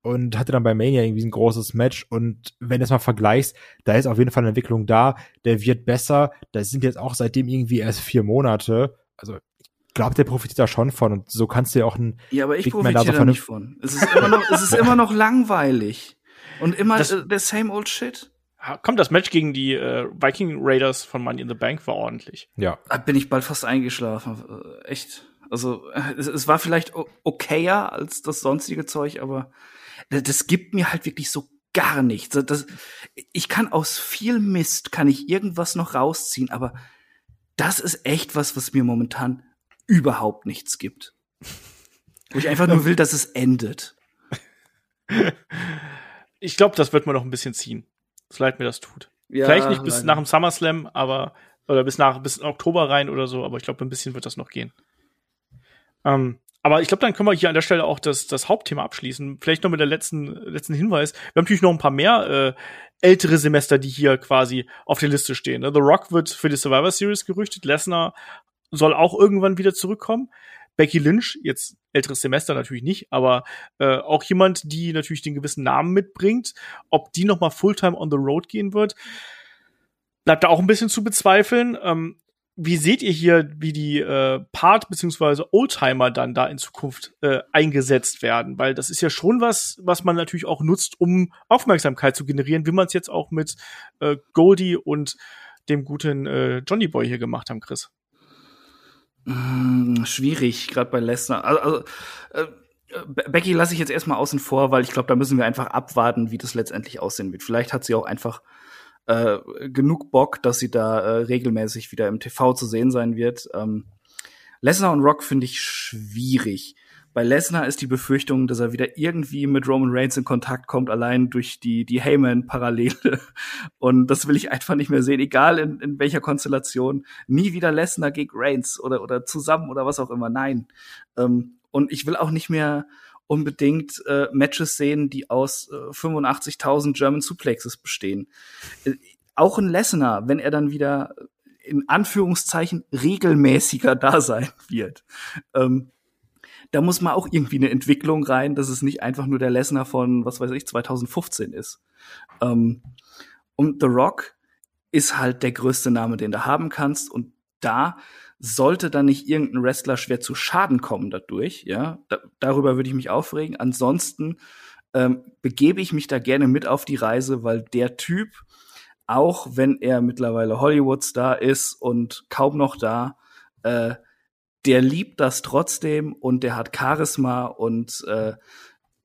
und hatte dann bei Mania irgendwie ein großes Match und wenn du es mal vergleichst, da ist auf jeden Fall eine Entwicklung da, der wird besser, das sind jetzt auch seitdem irgendwie erst vier Monate, also ich glaube, der profitiert da schon von und so kannst du ja auch ein Ja, aber ich Big profitiere so da nicht von. Es ist immer noch, es ist immer noch langweilig. Und immer Das- äh, der same old shit. Komm, das Match gegen die äh, Viking Raiders von Money in the Bank war ordentlich. ja, Da bin ich bald fast eingeschlafen. Äh, Echt. Also, äh, es, es war vielleicht okayer als das sonstige Zeug, aber das, gibt mir halt wirklich so gar nichts. Das, ich kann aus viel Mist, kann ich irgendwas noch rausziehen, aber das ist echt was, was mir momentan überhaupt nichts gibt. Wo ich einfach nur will, dass es endet. Ich glaube, das wird man noch ein bisschen ziehen. So leid mir das tut. Ja, Vielleicht nicht bis leider. nach dem SummerSlam, aber oder bis nach bis in Oktober rein oder so, aber ich glaube, ein bisschen wird das noch gehen. Ähm, aber ich glaube, dann können wir hier an der Stelle auch das, das Hauptthema abschließen. Vielleicht noch mit der letzten, letzten Hinweis. Wir haben natürlich noch ein paar mehr äh, ältere Semester, die hier quasi auf der Liste stehen. Ne? The Rock wird für die Survivor Series gerüchtet. Lesnar soll auch irgendwann wieder zurückkommen. Becky Lynch, jetzt älteres Semester natürlich nicht, aber äh, auch jemand, die natürlich den gewissen Namen mitbringt. Ob die noch mal Fulltime on the Road gehen wird, bleibt da auch ein bisschen zu bezweifeln. Ähm, wie seht ihr hier, wie die äh, Part- beziehungsweise Oldtimer dann da in Zukunft äh, eingesetzt werden? Weil das ist ja schon was, was man natürlich auch nutzt, um Aufmerksamkeit zu generieren, wie man es jetzt auch mit äh, Goldie und dem guten äh, Johnny Boy hier gemacht haben, Chris. Mm, schwierig, gerade bei Lesnar. Also, also äh, Be- Becky lasse ich jetzt erstmal außen vor, weil ich glaube, da müssen wir einfach abwarten, wie das letztendlich aussehen wird. Vielleicht hat sie auch einfach äh, genug Bock, dass sie da äh, regelmäßig wieder im TV zu sehen sein wird. Ähm, Lesnar und Rock finde ich schwierig. Bei Lesnar ist die Befürchtung, dass er wieder irgendwie mit Roman Reigns in Kontakt kommt, allein durch die, die Heyman-Parallele. Und das will ich einfach nicht mehr sehen, egal in, in welcher Konstellation. Nie wieder Lesnar gegen Reigns oder, oder zusammen oder was auch immer. Nein. Ähm, und ich will auch nicht mehr unbedingt äh, Matches sehen, die aus äh, 85.000 German Suplexes bestehen. Äh, auch ein Lesnar, wenn er dann wieder in Anführungszeichen regelmäßiger da sein wird. Ähm, da muss man auch irgendwie eine Entwicklung rein, dass es nicht einfach nur der Lesnar von, was weiß ich, 2015 ist. Ähm, und The Rock ist halt der größte Name, den du haben kannst. Und da sollte dann nicht irgendein Wrestler schwer zu Schaden kommen dadurch, ja, da, darüber würde ich mich aufregen. Ansonsten ähm, begebe ich mich da gerne mit auf die Reise, weil der Typ, auch wenn er mittlerweile Hollywood-Star ist und kaum noch da, äh, der liebt das trotzdem und der hat Charisma und äh,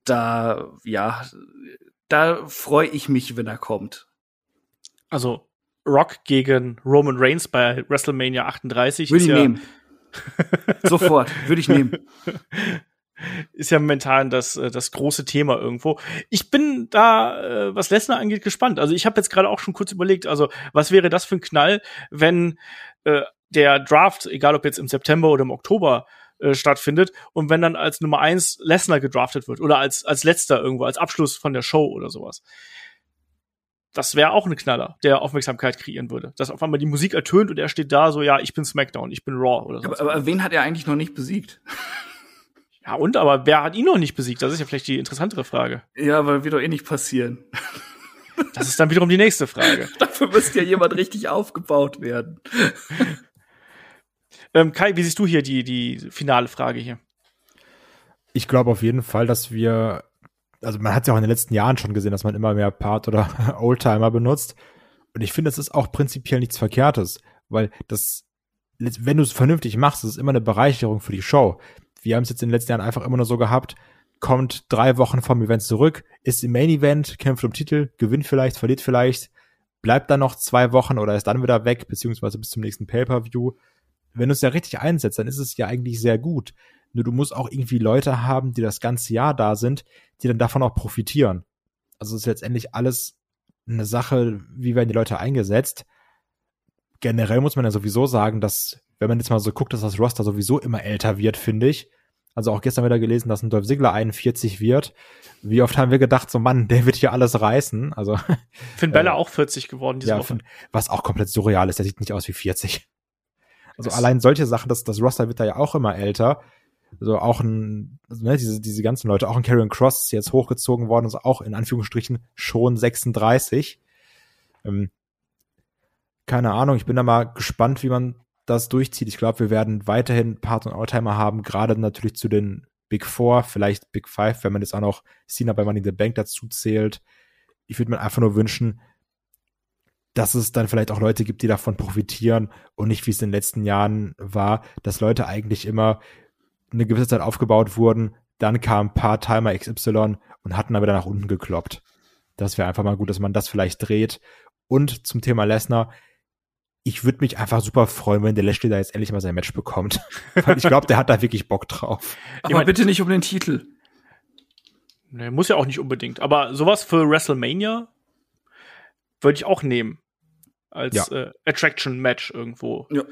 da, ja, da freue ich mich, wenn er kommt. Also Rock gegen Roman Reigns bei WrestleMania 38. Würde ich ja nehmen. Sofort, würde ich nehmen. Ist ja momentan das, äh, das große Thema irgendwo. Ich bin da, äh, was Lesnar angeht, gespannt. Also ich habe jetzt gerade auch schon kurz überlegt, also was wäre das für ein Knall, wenn äh, der Draft, egal ob jetzt im September oder im Oktober, äh, stattfindet und wenn dann als Nummer eins Lesnar gedraftet wird oder als, als letzter irgendwo, als Abschluss von der Show oder sowas das wäre auch ein Knaller, der Aufmerksamkeit kreieren würde. Dass auf einmal die Musik ertönt und er steht da so, ja, ich bin SmackDown, ich bin Raw oder so. Aber, aber wen hat er eigentlich noch nicht besiegt? Ja, und aber wer hat ihn noch nicht besiegt? Das ist ja vielleicht die interessantere Frage. Ja, weil wird doch eh nicht passieren. Das ist dann wiederum die nächste Frage. Dafür müsste ja jemand richtig aufgebaut werden. ähm, Kai, wie siehst du hier die, die finale Frage hier? Ich glaube auf jeden Fall, dass wir also man hat ja auch in den letzten Jahren schon gesehen, dass man immer mehr Part oder Oldtimer benutzt. Und ich finde, das ist auch prinzipiell nichts Verkehrtes, weil das, wenn du es vernünftig machst, ist immer eine Bereicherung für die Show. Wir haben es jetzt in den letzten Jahren einfach immer nur so gehabt, kommt drei Wochen vom Event zurück, ist im Main Event, kämpft um Titel, gewinnt vielleicht, verliert vielleicht, bleibt dann noch zwei Wochen oder ist dann wieder weg, beziehungsweise bis zum nächsten Pay-Per-View. Wenn du es ja richtig einsetzt, dann ist es ja eigentlich sehr gut. Nur du musst auch irgendwie Leute haben, die das ganze Jahr da sind, die dann davon auch profitieren. Also es ist letztendlich alles eine Sache, wie werden die Leute eingesetzt. Generell muss man ja sowieso sagen, dass, wenn man jetzt mal so guckt, dass das Roster sowieso immer älter wird, finde ich. Also auch gestern wieder gelesen, dass ein Dolph Ziggler 41 wird. Wie oft haben wir gedacht, so Mann, der wird hier alles reißen. Also Finn Bella äh, auch 40 geworden diese ja, Woche. Was auch komplett surreal ist, der sieht nicht aus wie 40. Also das allein solche Sachen, das, das Roster wird da ja auch immer älter. Also auch ein, also ne, diese, diese ganzen Leute, auch ein Karrion Cross ist jetzt hochgezogen worden, also auch in Anführungsstrichen schon 36. Ähm, keine Ahnung, ich bin da mal gespannt, wie man das durchzieht. Ich glaube, wir werden weiterhin Part- und Alltimer haben, gerade natürlich zu den Big Four, vielleicht Big Five, wenn man jetzt auch noch Cena bei Money in the Bank dazu zählt. Ich würde mir einfach nur wünschen, dass es dann vielleicht auch Leute gibt, die davon profitieren und nicht, wie es in den letzten Jahren war, dass Leute eigentlich immer eine gewisse Zeit aufgebaut wurden, dann kam ein paar Timer XY und hatten aber dann nach unten gekloppt. Das wäre einfach mal gut, dass man das vielleicht dreht. Und zum Thema Lesnar, ich würde mich einfach super freuen, wenn der Lashley da jetzt endlich mal sein Match bekommt. Weil ich glaube, der hat da wirklich Bock drauf. Aber meine, bitte nicht um den Titel. Ne, muss ja auch nicht unbedingt. Aber sowas für WrestleMania würde ich auch nehmen. Als ja. äh, Attraction-Match irgendwo. Ja.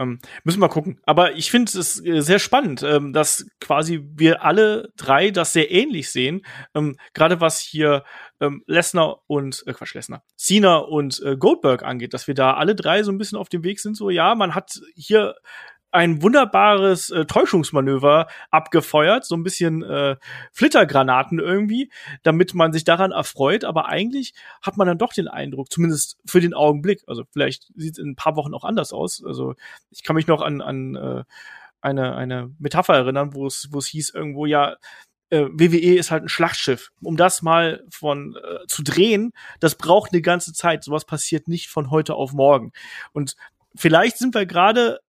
Ähm, müssen wir mal gucken. Aber ich finde es äh, sehr spannend, ähm, dass quasi wir alle drei das sehr ähnlich sehen. Ähm, Gerade was hier ähm, Lesnar und äh, Quatsch, Lesnar, Cena und äh, Goldberg angeht, dass wir da alle drei so ein bisschen auf dem Weg sind. So, ja, man hat hier ein wunderbares äh, Täuschungsmanöver abgefeuert, so ein bisschen äh, Flittergranaten irgendwie, damit man sich daran erfreut. Aber eigentlich hat man dann doch den Eindruck, zumindest für den Augenblick, also vielleicht sieht es in ein paar Wochen auch anders aus. Also ich kann mich noch an, an äh, eine, eine Metapher erinnern, wo es, wo es hieß irgendwo, ja, äh, WWE ist halt ein Schlachtschiff. Um das mal von äh, zu drehen, das braucht eine ganze Zeit. Sowas passiert nicht von heute auf morgen. Und vielleicht sind wir gerade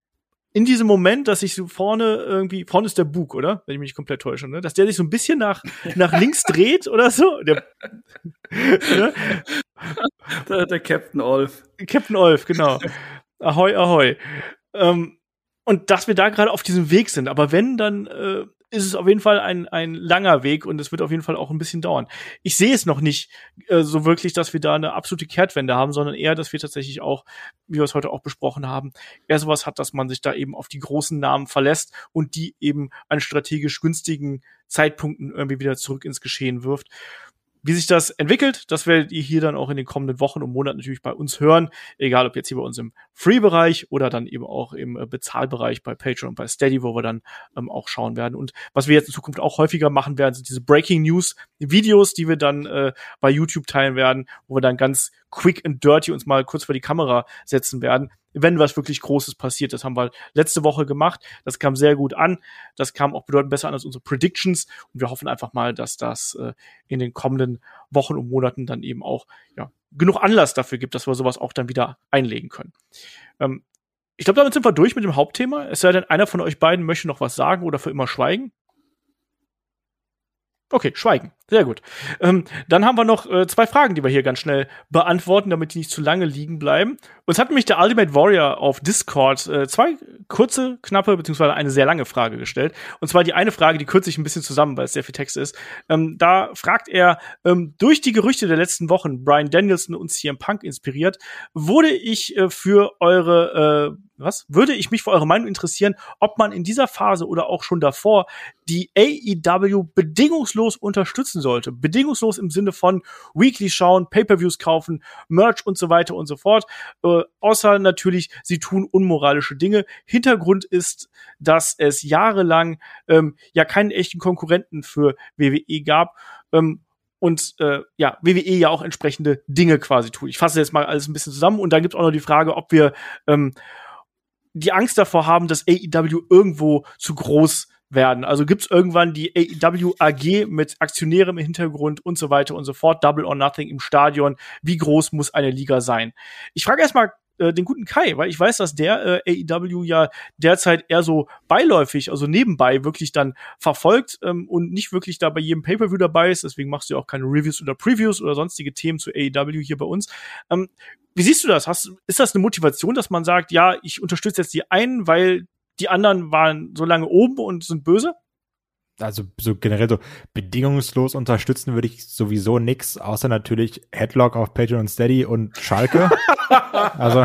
in diesem Moment, dass sich so vorne irgendwie, vorne ist der Bug, oder? Wenn ich mich komplett täusche, ne? Dass der sich so ein bisschen nach, nach links dreht oder so. Der, ne? der, der Captain Olf. Captain Olf, genau. Ahoi, ahoi. Ähm, und dass wir da gerade auf diesem Weg sind. Aber wenn, dann äh, ist es auf jeden Fall ein, ein langer Weg und es wird auf jeden Fall auch ein bisschen dauern. Ich sehe es noch nicht äh, so wirklich, dass wir da eine absolute Kehrtwende haben, sondern eher, dass wir tatsächlich auch, wie wir es heute auch besprochen haben, eher sowas hat, dass man sich da eben auf die großen Namen verlässt und die eben an strategisch günstigen Zeitpunkten irgendwie wieder zurück ins Geschehen wirft. Wie sich das entwickelt, das werdet ihr hier dann auch in den kommenden Wochen und Monaten natürlich bei uns hören. Egal ob jetzt hier bei uns im Free-Bereich oder dann eben auch im äh, Bezahlbereich bei Patreon und bei Steady, wo wir dann ähm, auch schauen werden. Und was wir jetzt in Zukunft auch häufiger machen werden, sind diese Breaking News Videos, die wir dann äh, bei YouTube teilen werden, wo wir dann ganz quick and dirty uns mal kurz vor die Kamera setzen werden wenn was wirklich Großes passiert. Das haben wir letzte Woche gemacht. Das kam sehr gut an. Das kam auch bedeutend besser an als unsere Predictions. Und wir hoffen einfach mal, dass das äh, in den kommenden Wochen und Monaten dann eben auch ja, genug Anlass dafür gibt, dass wir sowas auch dann wieder einlegen können. Ähm, ich glaube, damit sind wir durch mit dem Hauptthema. Es sei denn, einer von euch beiden möchte noch was sagen oder für immer schweigen. Okay, schweigen. Sehr gut. Ähm, dann haben wir noch äh, zwei Fragen, die wir hier ganz schnell beantworten, damit die nicht zu lange liegen bleiben. Uns hat nämlich der Ultimate Warrior auf Discord äh, zwei kurze, knappe, beziehungsweise eine sehr lange Frage gestellt. Und zwar die eine Frage, die kürze ich ein bisschen zusammen, weil es sehr viel Text ist. Ähm, da fragt er, ähm, durch die Gerüchte der letzten Wochen, Brian Danielson und CM Punk inspiriert, wurde ich äh, für eure äh, was? Würde ich mich für eure Meinung interessieren, ob man in dieser Phase oder auch schon davor die AEW bedingungslos unterstützen sollte. Bedingungslos im Sinne von Weekly schauen, Pay-per-Views kaufen, Merch und so weiter und so fort. Äh, außer natürlich, sie tun unmoralische Dinge. Hintergrund ist, dass es jahrelang ähm, ja keinen echten Konkurrenten für WWE gab. Ähm, und äh, ja, WWE ja auch entsprechende Dinge quasi tut. Ich fasse jetzt mal alles ein bisschen zusammen und dann gibt es auch noch die Frage, ob wir ähm, die Angst davor haben, dass AEW irgendwo zu groß werden. Also gibt's irgendwann die AEW AG mit Aktionären im Hintergrund und so weiter und so fort, Double or Nothing im Stadion. Wie groß muss eine Liga sein? Ich frage erstmal äh, den guten Kai, weil ich weiß, dass der äh, AEW ja derzeit eher so beiläufig, also nebenbei wirklich dann verfolgt ähm, und nicht wirklich da bei jedem Pay-Per-View dabei ist. Deswegen machst du ja auch keine Reviews oder Previews oder sonstige Themen zu AEW hier bei uns. Ähm, wie siehst du das? Hast, ist das eine Motivation, dass man sagt, ja, ich unterstütze jetzt die einen, weil die anderen waren so lange oben und sind böse? Also so generell so bedingungslos unterstützen würde ich sowieso nix, außer natürlich Headlock auf Patreon und Steady und Schalke. also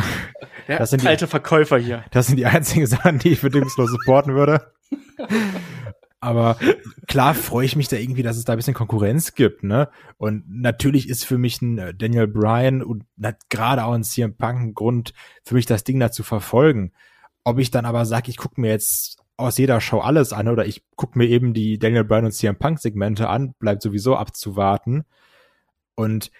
ja, das sind die alte Verkäufer hier. Das sind die einzigen Sachen, die ich bedingungslos supporten würde. Aber klar freue ich mich da irgendwie, dass es da ein bisschen Konkurrenz gibt, ne? Und natürlich ist für mich ein äh, Daniel Bryan und gerade auch ein CM Punk ein Grund für mich, das Ding da zu verfolgen. Ob ich dann aber sage, ich gucke mir jetzt aus jeder Show alles an oder ich gucke mir eben die Daniel Bryan und CM Punk Segmente an, bleibt sowieso abzuwarten. Und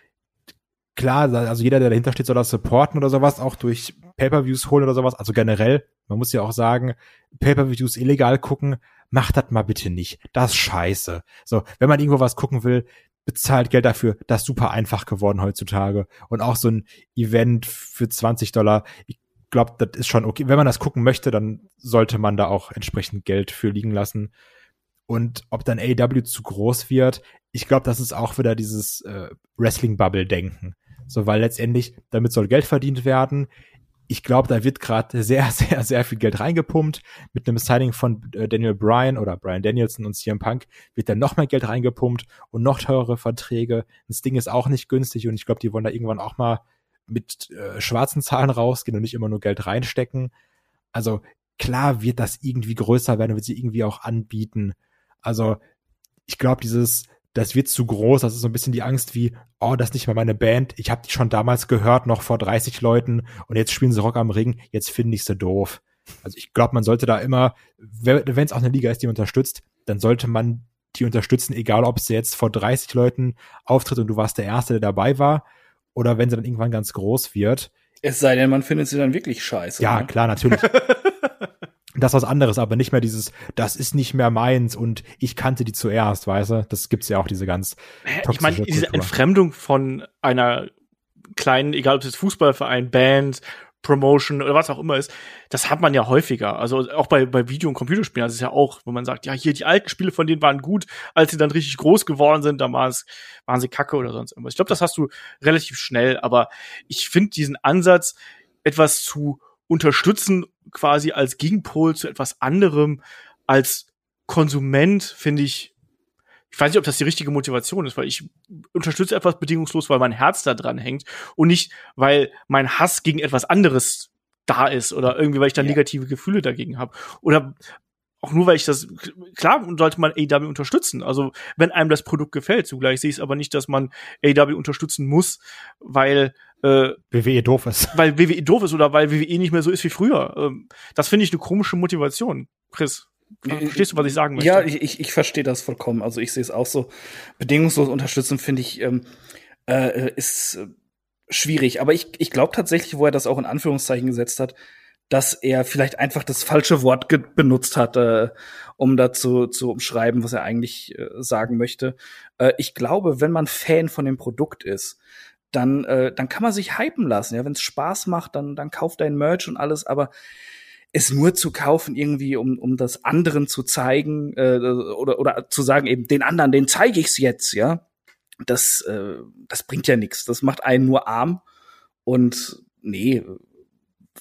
klar, also jeder, der dahinter steht, soll das supporten oder sowas, auch durch Pay-per-Views holen oder sowas. Also generell, man muss ja auch sagen, Pay-per-Views illegal gucken, macht das mal bitte nicht. Das ist scheiße. So, wenn man irgendwo was gucken will, bezahlt Geld dafür. Das ist super einfach geworden heutzutage. Und auch so ein Event für 20 Dollar. Ich glaube, das ist schon okay. Wenn man das gucken möchte, dann sollte man da auch entsprechend Geld für liegen lassen. Und ob dann AEW zu groß wird, ich glaube, das ist auch wieder dieses äh, Wrestling-Bubble-Denken. So, weil letztendlich, damit soll Geld verdient werden ich glaube, da wird gerade sehr, sehr, sehr viel Geld reingepumpt. Mit einem Signing von äh, Daniel Bryan oder Bryan Danielson und CM Punk wird dann noch mehr Geld reingepumpt und noch teurere Verträge. Das Ding ist auch nicht günstig und ich glaube, die wollen da irgendwann auch mal mit äh, schwarzen Zahlen rausgehen und nicht immer nur Geld reinstecken. Also klar wird das irgendwie größer werden, wird sie irgendwie auch anbieten. Also ich glaube, dieses das wird zu groß. Das ist so ein bisschen die Angst wie, oh, das ist nicht mehr meine Band. Ich habe die schon damals gehört, noch vor 30 Leuten und jetzt spielen sie Rock am Ring. Jetzt finde ich sie doof. Also ich glaube, man sollte da immer, wenn es auch eine Liga ist, die unterstützt, dann sollte man die unterstützen, egal ob sie jetzt vor 30 Leuten auftritt und du warst der Erste, der dabei war, oder wenn sie dann irgendwann ganz groß wird. Es sei denn, man findet sie dann wirklich scheiße. Ja, ne? klar, natürlich. das was anderes, aber nicht mehr dieses, das ist nicht mehr meins und ich kannte die zuerst, weißt du? Das gibt's ja auch diese ganz Ich meine, diese Entfremdung von einer kleinen, egal ob es jetzt Fußballverein, Band, Promotion oder was auch immer ist, das hat man ja häufiger. Also auch bei, bei Video- und Computerspielen, das ist ja auch, wo man sagt, ja, hier die alten Spiele von denen waren gut, als sie dann richtig groß geworden sind, da waren es, waren sie kacke oder sonst irgendwas. Ich glaube, das hast du relativ schnell, aber ich finde diesen Ansatz, etwas zu unterstützen quasi als Gegenpol zu etwas anderem als Konsument finde ich ich weiß nicht, ob das die richtige Motivation ist, weil ich unterstütze etwas bedingungslos, weil mein Herz da dran hängt und nicht, weil mein Hass gegen etwas anderes da ist oder irgendwie, weil ich da negative Gefühle dagegen habe. Oder auch nur weil ich das klar sollte man AW unterstützen. Also wenn einem das Produkt gefällt, zugleich sehe ich es aber nicht, dass man AW unterstützen muss, weil äh, WWE doof ist. Weil WWE doof ist oder weil WWE nicht mehr so ist wie früher. Ähm, das finde ich eine komische Motivation, Chris. Verstehst du, was ich sagen möchte? Ja, ich, ich, ich verstehe das vollkommen. Also ich sehe es auch so. Bedingungslos unterstützen finde ich ähm, äh, ist äh, schwierig. Aber ich, ich glaube tatsächlich, wo er das auch in Anführungszeichen gesetzt hat, dass er vielleicht einfach das falsche Wort benutzt hat, äh, um dazu zu umschreiben, was er eigentlich äh, sagen möchte. Äh, ich glaube, wenn man Fan von dem Produkt ist, dann, äh, dann kann man sich hypen lassen. Ja, wenn es Spaß macht, dann, dann kauft ein Merch und alles, aber es nur zu kaufen, irgendwie, um, um das anderen zu zeigen, äh, oder, oder zu sagen, eben den anderen, den zeige ich's jetzt, ja, das, äh, das bringt ja nichts. Das macht einen nur arm. Und nee,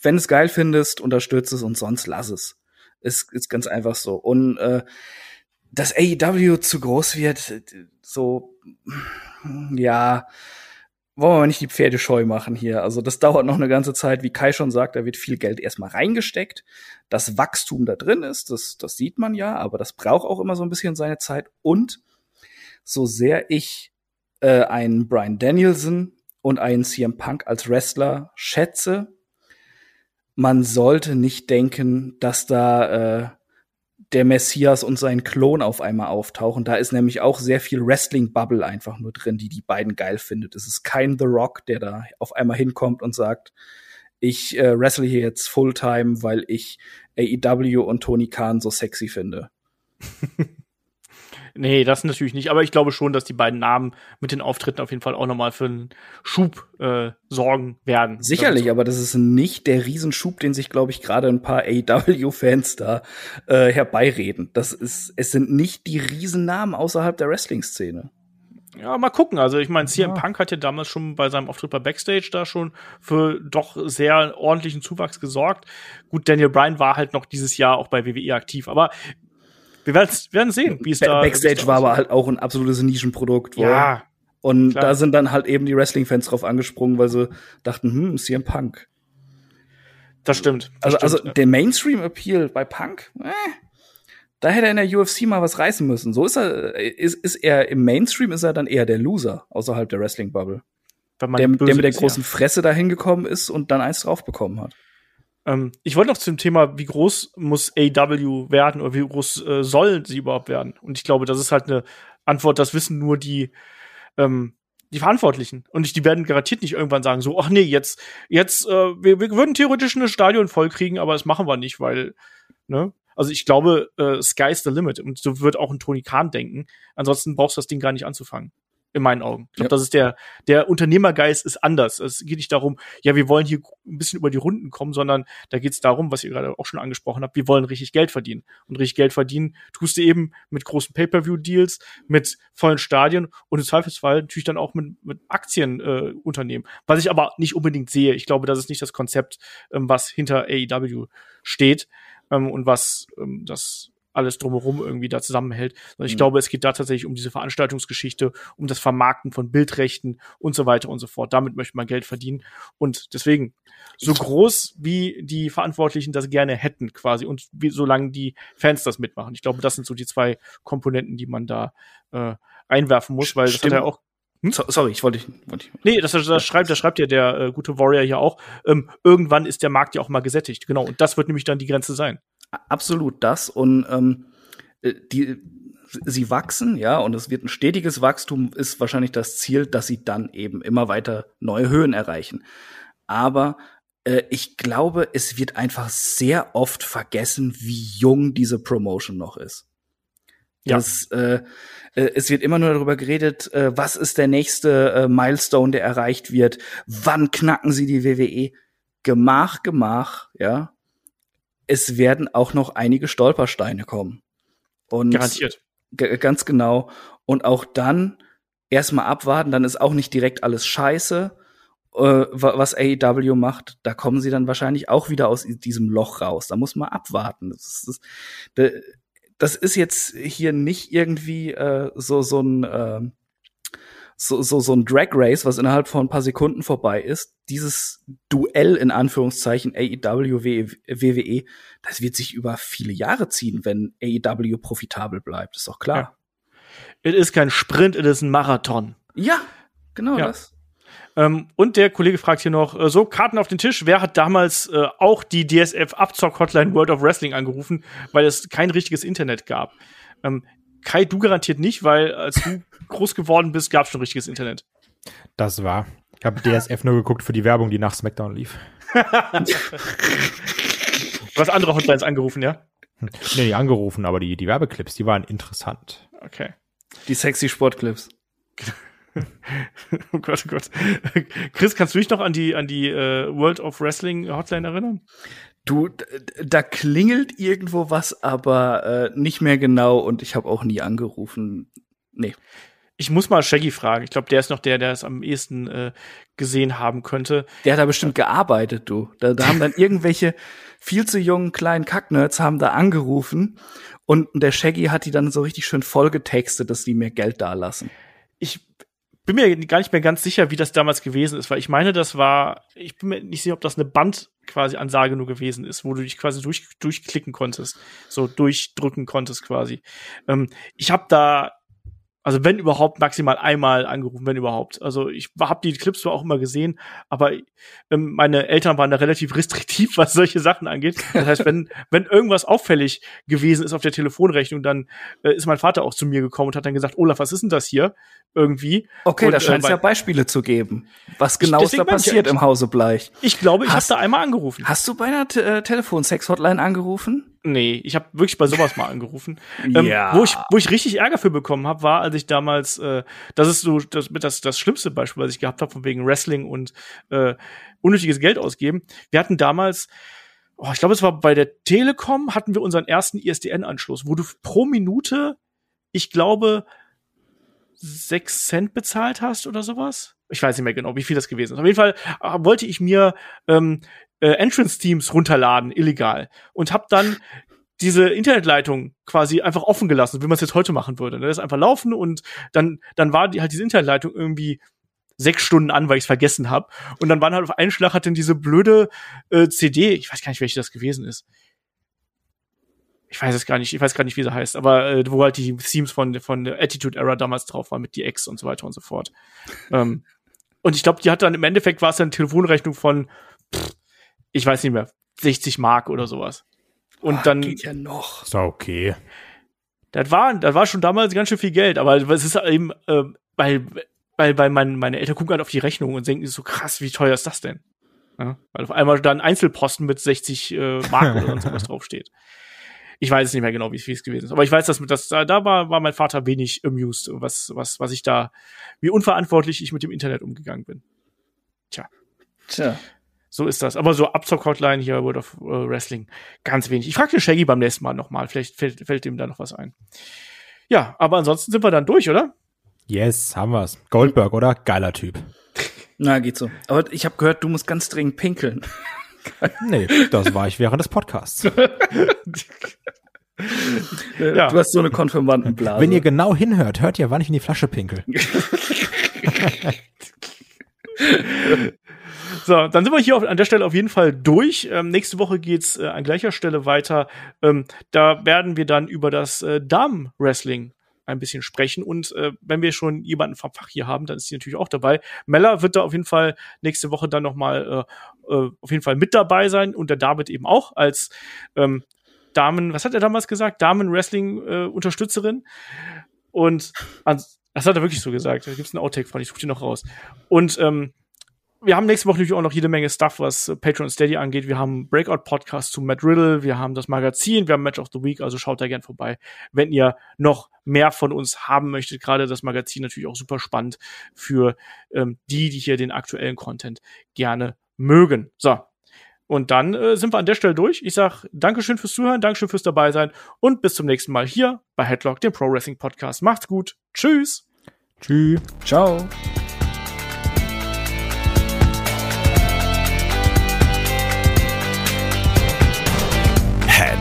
wenn es geil findest, unterstützt es und sonst lass es. Ist, ist ganz einfach so. Und äh, dass AEW zu groß wird, so, ja, wollen wir nicht die Pferde scheu machen hier. Also das dauert noch eine ganze Zeit, wie Kai schon sagt, da wird viel Geld erstmal reingesteckt. Das Wachstum da drin ist, das, das sieht man ja, aber das braucht auch immer so ein bisschen seine Zeit. Und so sehr ich äh, einen Brian Danielson und einen CM Punk als Wrestler schätze, man sollte nicht denken, dass da äh, der Messias und sein Klon auf einmal auftauchen. Da ist nämlich auch sehr viel Wrestling-Bubble einfach nur drin, die die beiden geil findet. Es ist kein The Rock, der da auf einmal hinkommt und sagt, ich äh, wrestle hier jetzt Fulltime, weil ich AEW und Tony Khan so sexy finde. Nee, das natürlich nicht. Aber ich glaube schon, dass die beiden Namen mit den Auftritten auf jeden Fall auch nochmal für einen Schub äh, sorgen werden. Sicherlich, aber das ist nicht der Riesenschub, den sich, glaube ich, gerade ein paar AEW-Fans da äh, herbeireden. Das ist, es sind nicht die Riesennamen außerhalb der Wrestling-Szene. Ja, mal gucken. Also ich meine, CM ja. Punk hat ja damals schon bei seinem Auftritt bei Backstage da schon für doch sehr ordentlichen Zuwachs gesorgt. Gut, Daniel Bryan war halt noch dieses Jahr auch bei WWE aktiv. Aber wir werden sehen, wie es da Backstage war aber halt auch ein absolutes Nischenprodukt. Ja. Und klar. da sind dann halt eben die Wrestling-Fans drauf angesprungen, weil sie dachten, hm, CM Punk. Das stimmt. Das also, stimmt, also ja. der Mainstream-Appeal bei Punk, äh, da hätte er in der UFC mal was reißen müssen. So ist er, ist, ist er im Mainstream ist er dann eher der Loser außerhalb der Wrestling-Bubble. Der, der mit der großen ja. Fresse da hingekommen ist und dann eins drauf bekommen hat. Ähm, ich wollte noch zum Thema, wie groß muss AW werden oder wie groß äh, sollen sie überhaupt werden? Und ich glaube, das ist halt eine Antwort, das wissen nur die, ähm, die Verantwortlichen. Und ich, die werden garantiert nicht irgendwann sagen, so, ach nee, jetzt, jetzt, äh, wir, wir würden theoretisch ein Stadion vollkriegen, aber das machen wir nicht, weil, ne? Also ich glaube, äh, sky's the limit. Und so wird auch ein Tony Khan denken. Ansonsten brauchst du das Ding gar nicht anzufangen in meinen Augen. Ich glaube, ja. das ist der, der Unternehmergeist ist anders. Es geht nicht darum, ja, wir wollen hier ein bisschen über die Runden kommen, sondern da geht es darum, was ihr gerade auch schon angesprochen habt, wir wollen richtig Geld verdienen. Und richtig Geld verdienen tust du eben mit großen Pay-Per-View-Deals, mit vollen Stadien und im Zweifelsfall natürlich dann auch mit, mit Aktienunternehmen. Äh, was ich aber nicht unbedingt sehe. Ich glaube, das ist nicht das Konzept, ähm, was hinter AEW steht ähm, und was ähm, das alles drumherum irgendwie da zusammenhält. Sondern ich mhm. glaube, es geht da tatsächlich um diese Veranstaltungsgeschichte, um das Vermarkten von Bildrechten und so weiter und so fort. Damit möchte man Geld verdienen. Und deswegen, so groß wie die Verantwortlichen das gerne hätten, quasi, und wie, solange die Fans das mitmachen. Ich glaube, das sind so die zwei Komponenten, die man da äh, einwerfen muss, weil Stimmt. das hat ja auch hm? So, sorry, ich wollte. Wollte ich, nee, das, das, das schreibt, das schreibt ja der äh, gute Warrior hier auch. Ähm, irgendwann ist der Markt ja auch mal gesättigt. Genau. Und das wird nämlich dann die Grenze sein absolut das. Und ähm, äh, die, sie wachsen, ja, und es wird ein stetiges Wachstum, ist wahrscheinlich das Ziel, dass sie dann eben immer weiter neue Höhen erreichen. Aber äh, ich glaube, es wird einfach sehr oft vergessen, wie jung diese Promotion noch ist. Ja. Das, äh, äh, es wird immer nur darüber geredet, äh, was ist der nächste äh, Milestone, der erreicht wird, wann knacken sie die WWE. Gemach, Gemach, ja es werden auch noch einige Stolpersteine kommen. Und Garantiert. Ganz genau. Und auch dann erstmal abwarten, dann ist auch nicht direkt alles scheiße, äh, was AEW macht. Da kommen sie dann wahrscheinlich auch wieder aus diesem Loch raus. Da muss man abwarten. Das ist, das ist jetzt hier nicht irgendwie äh, so, so ein äh, so, so, so ein Drag Race, was innerhalb von ein paar Sekunden vorbei ist, dieses Duell in Anführungszeichen AEW, WWE, das wird sich über viele Jahre ziehen, wenn AEW profitabel bleibt, ist doch klar. Es ist kein Sprint, es ist ein Marathon. Ja, genau Ja. das. Ähm, und der Kollege fragt hier noch, äh, so, Karten auf den Tisch, wer hat damals äh, auch die DSF Abzock Hotline World of Wrestling angerufen, weil es kein richtiges Internet gab? Ähm, Kai, du garantiert nicht, weil als du groß geworden bist, gab es schon richtiges Internet. Das war. Ich habe DSF nur geguckt für die Werbung, die nach SmackDown lief. Du hast andere Hotlines angerufen, ja? Nee, die angerufen, aber die, die Werbeclips, die waren interessant. Okay. Die sexy Sportclips. Oh Gott, oh Gott. Chris, kannst du dich noch an die, an die äh, World of Wrestling Hotline erinnern? Du, da klingelt irgendwo was, aber äh, nicht mehr genau und ich habe auch nie angerufen. Nee. Ich muss mal Shaggy fragen. Ich glaube, der ist noch der, der es am ehesten äh, gesehen haben könnte. Der hat da bestimmt gearbeitet, du. Da, da haben dann irgendwelche viel zu jungen kleinen Kacknerds haben da angerufen und der Shaggy hat die dann so richtig schön vollgetextet, dass die mir Geld dalassen. Bin mir gar nicht mehr ganz sicher, wie das damals gewesen ist, weil ich meine, das war, ich bin mir nicht sicher, ob das eine Band quasi Ansage nur gewesen ist, wo du dich quasi durch, durchklicken konntest, so durchdrücken konntest quasi. Ähm, ich habe da, also wenn überhaupt maximal einmal angerufen, wenn überhaupt. Also ich habe die Clips zwar auch immer gesehen, aber ähm, meine Eltern waren da relativ restriktiv, was solche Sachen angeht. Das heißt, wenn wenn irgendwas auffällig gewesen ist auf der Telefonrechnung, dann äh, ist mein Vater auch zu mir gekommen und hat dann gesagt, Olaf, was ist denn das hier irgendwie? Okay, Und, da äh, scheint es weil- ja Beispiele zu geben. Was genau ist da passiert ich- im Hause Bleich? Ich glaube, ich habe Hast- da einmal angerufen. Hast du bei einer äh, Telefonsex-Hotline angerufen? Nee, ich habe wirklich bei sowas mal angerufen. Ähm, Ja. wo, ich, wo ich richtig Ärger für bekommen habe, war, als ich damals, äh, das ist so das, mit das, das schlimmste Beispiel, was ich gehabt habe, von wegen Wrestling und äh, unnötiges Geld ausgeben. Wir hatten damals, oh, ich glaube, es war bei der Telekom, hatten wir unseren ersten ISDN-Anschluss, wo du pro Minute, ich glaube, sechs Cent bezahlt hast oder sowas. Ich weiß nicht mehr genau, wie viel das gewesen ist. Auf jeden Fall äh, wollte ich mir ähm, äh, Entrance-Teams runterladen, illegal. Und habe dann diese Internetleitung quasi einfach offen gelassen, wie man es jetzt heute machen würde. Das ist einfach laufen und dann, dann war die halt diese Internetleitung irgendwie sechs Stunden an, weil ich es vergessen habe. Und dann waren halt auf einen Schlag hat dann diese blöde äh, CD, ich weiß gar nicht, welche das gewesen ist. Ich weiß es gar nicht, ich weiß gar nicht, wie sie heißt, aber äh, wo halt die Themes von, von der Attitude Era damals drauf waren mit die X und so weiter und so fort. ähm, und ich glaube, die hat dann im Endeffekt war es dann eine Telefonrechnung von, pff, ich weiß nicht mehr, 60 Mark oder sowas. Und Ah, dann, geht ja noch. Ist doch okay. das war, das war schon damals ganz schön viel Geld, aber es ist eben, äh, weil, weil, weil mein, meine Eltern gucken halt auf die Rechnung und denken so krass, wie teuer ist das denn? Ja, weil auf einmal da ein Einzelposten mit 60 äh, Mark oder sonst was draufsteht. Ich weiß es nicht mehr genau, wie es gewesen ist. Aber ich weiß, dass, dass da, da war, war mein Vater wenig amused, was, was, was ich da, wie unverantwortlich ich mit dem Internet umgegangen bin. Tja. So ist das. Aber so Abzock-Hotline hier, World of äh, Wrestling, ganz wenig. Ich frage den Shaggy beim nächsten Mal nochmal. Vielleicht fällt, fällt ihm da noch was ein. Ja, aber ansonsten sind wir dann durch, oder? Yes, haben wir's. Goldberg, oder? Geiler Typ. Na, geht so. Aber ich habe gehört, du musst ganz dringend pinkeln. Nee, das war ich während des Podcasts. Ja. Du hast so eine Konfirmandenblase. Wenn ihr genau hinhört, hört ihr, wann ich in die Flasche pinkel. So, dann sind wir hier auf, an der Stelle auf jeden Fall durch. Ähm, nächste Woche geht's äh, an gleicher Stelle weiter. Ähm, da werden wir dann über das äh, Damen-Wrestling ein bisschen sprechen. Und äh, wenn wir schon jemanden vom Fach hier haben, dann ist sie natürlich auch dabei. Mella wird da auf jeden Fall nächste Woche dann noch mal äh, äh, auf jeden Fall mit dabei sein und der David eben auch als ähm, Damen, was hat er damals gesagt? Damen-Wrestling-Unterstützerin. und ans- das hat er wirklich so gesagt. Da gibt's einen Outtake von, ich suche den noch raus. Und ähm, wir haben nächste Woche natürlich auch noch jede Menge Stuff, was äh, Patreon und Steady angeht. Wir haben Breakout-Podcast zu Matt Riddle, wir haben das Magazin, wir haben Match of the Week, also schaut da gern vorbei, wenn ihr noch mehr von uns haben möchtet. Gerade das Magazin natürlich auch super spannend für ähm, die, die hier den aktuellen Content gerne mögen. So. Und dann äh, sind wir an der Stelle durch. Ich sag Dankeschön fürs Zuhören, Dankeschön fürs dabei sein und bis zum nächsten Mal hier bei Headlock, dem Pro Wrestling Podcast. Macht's gut. Tschüss. Tschüss. Ciao.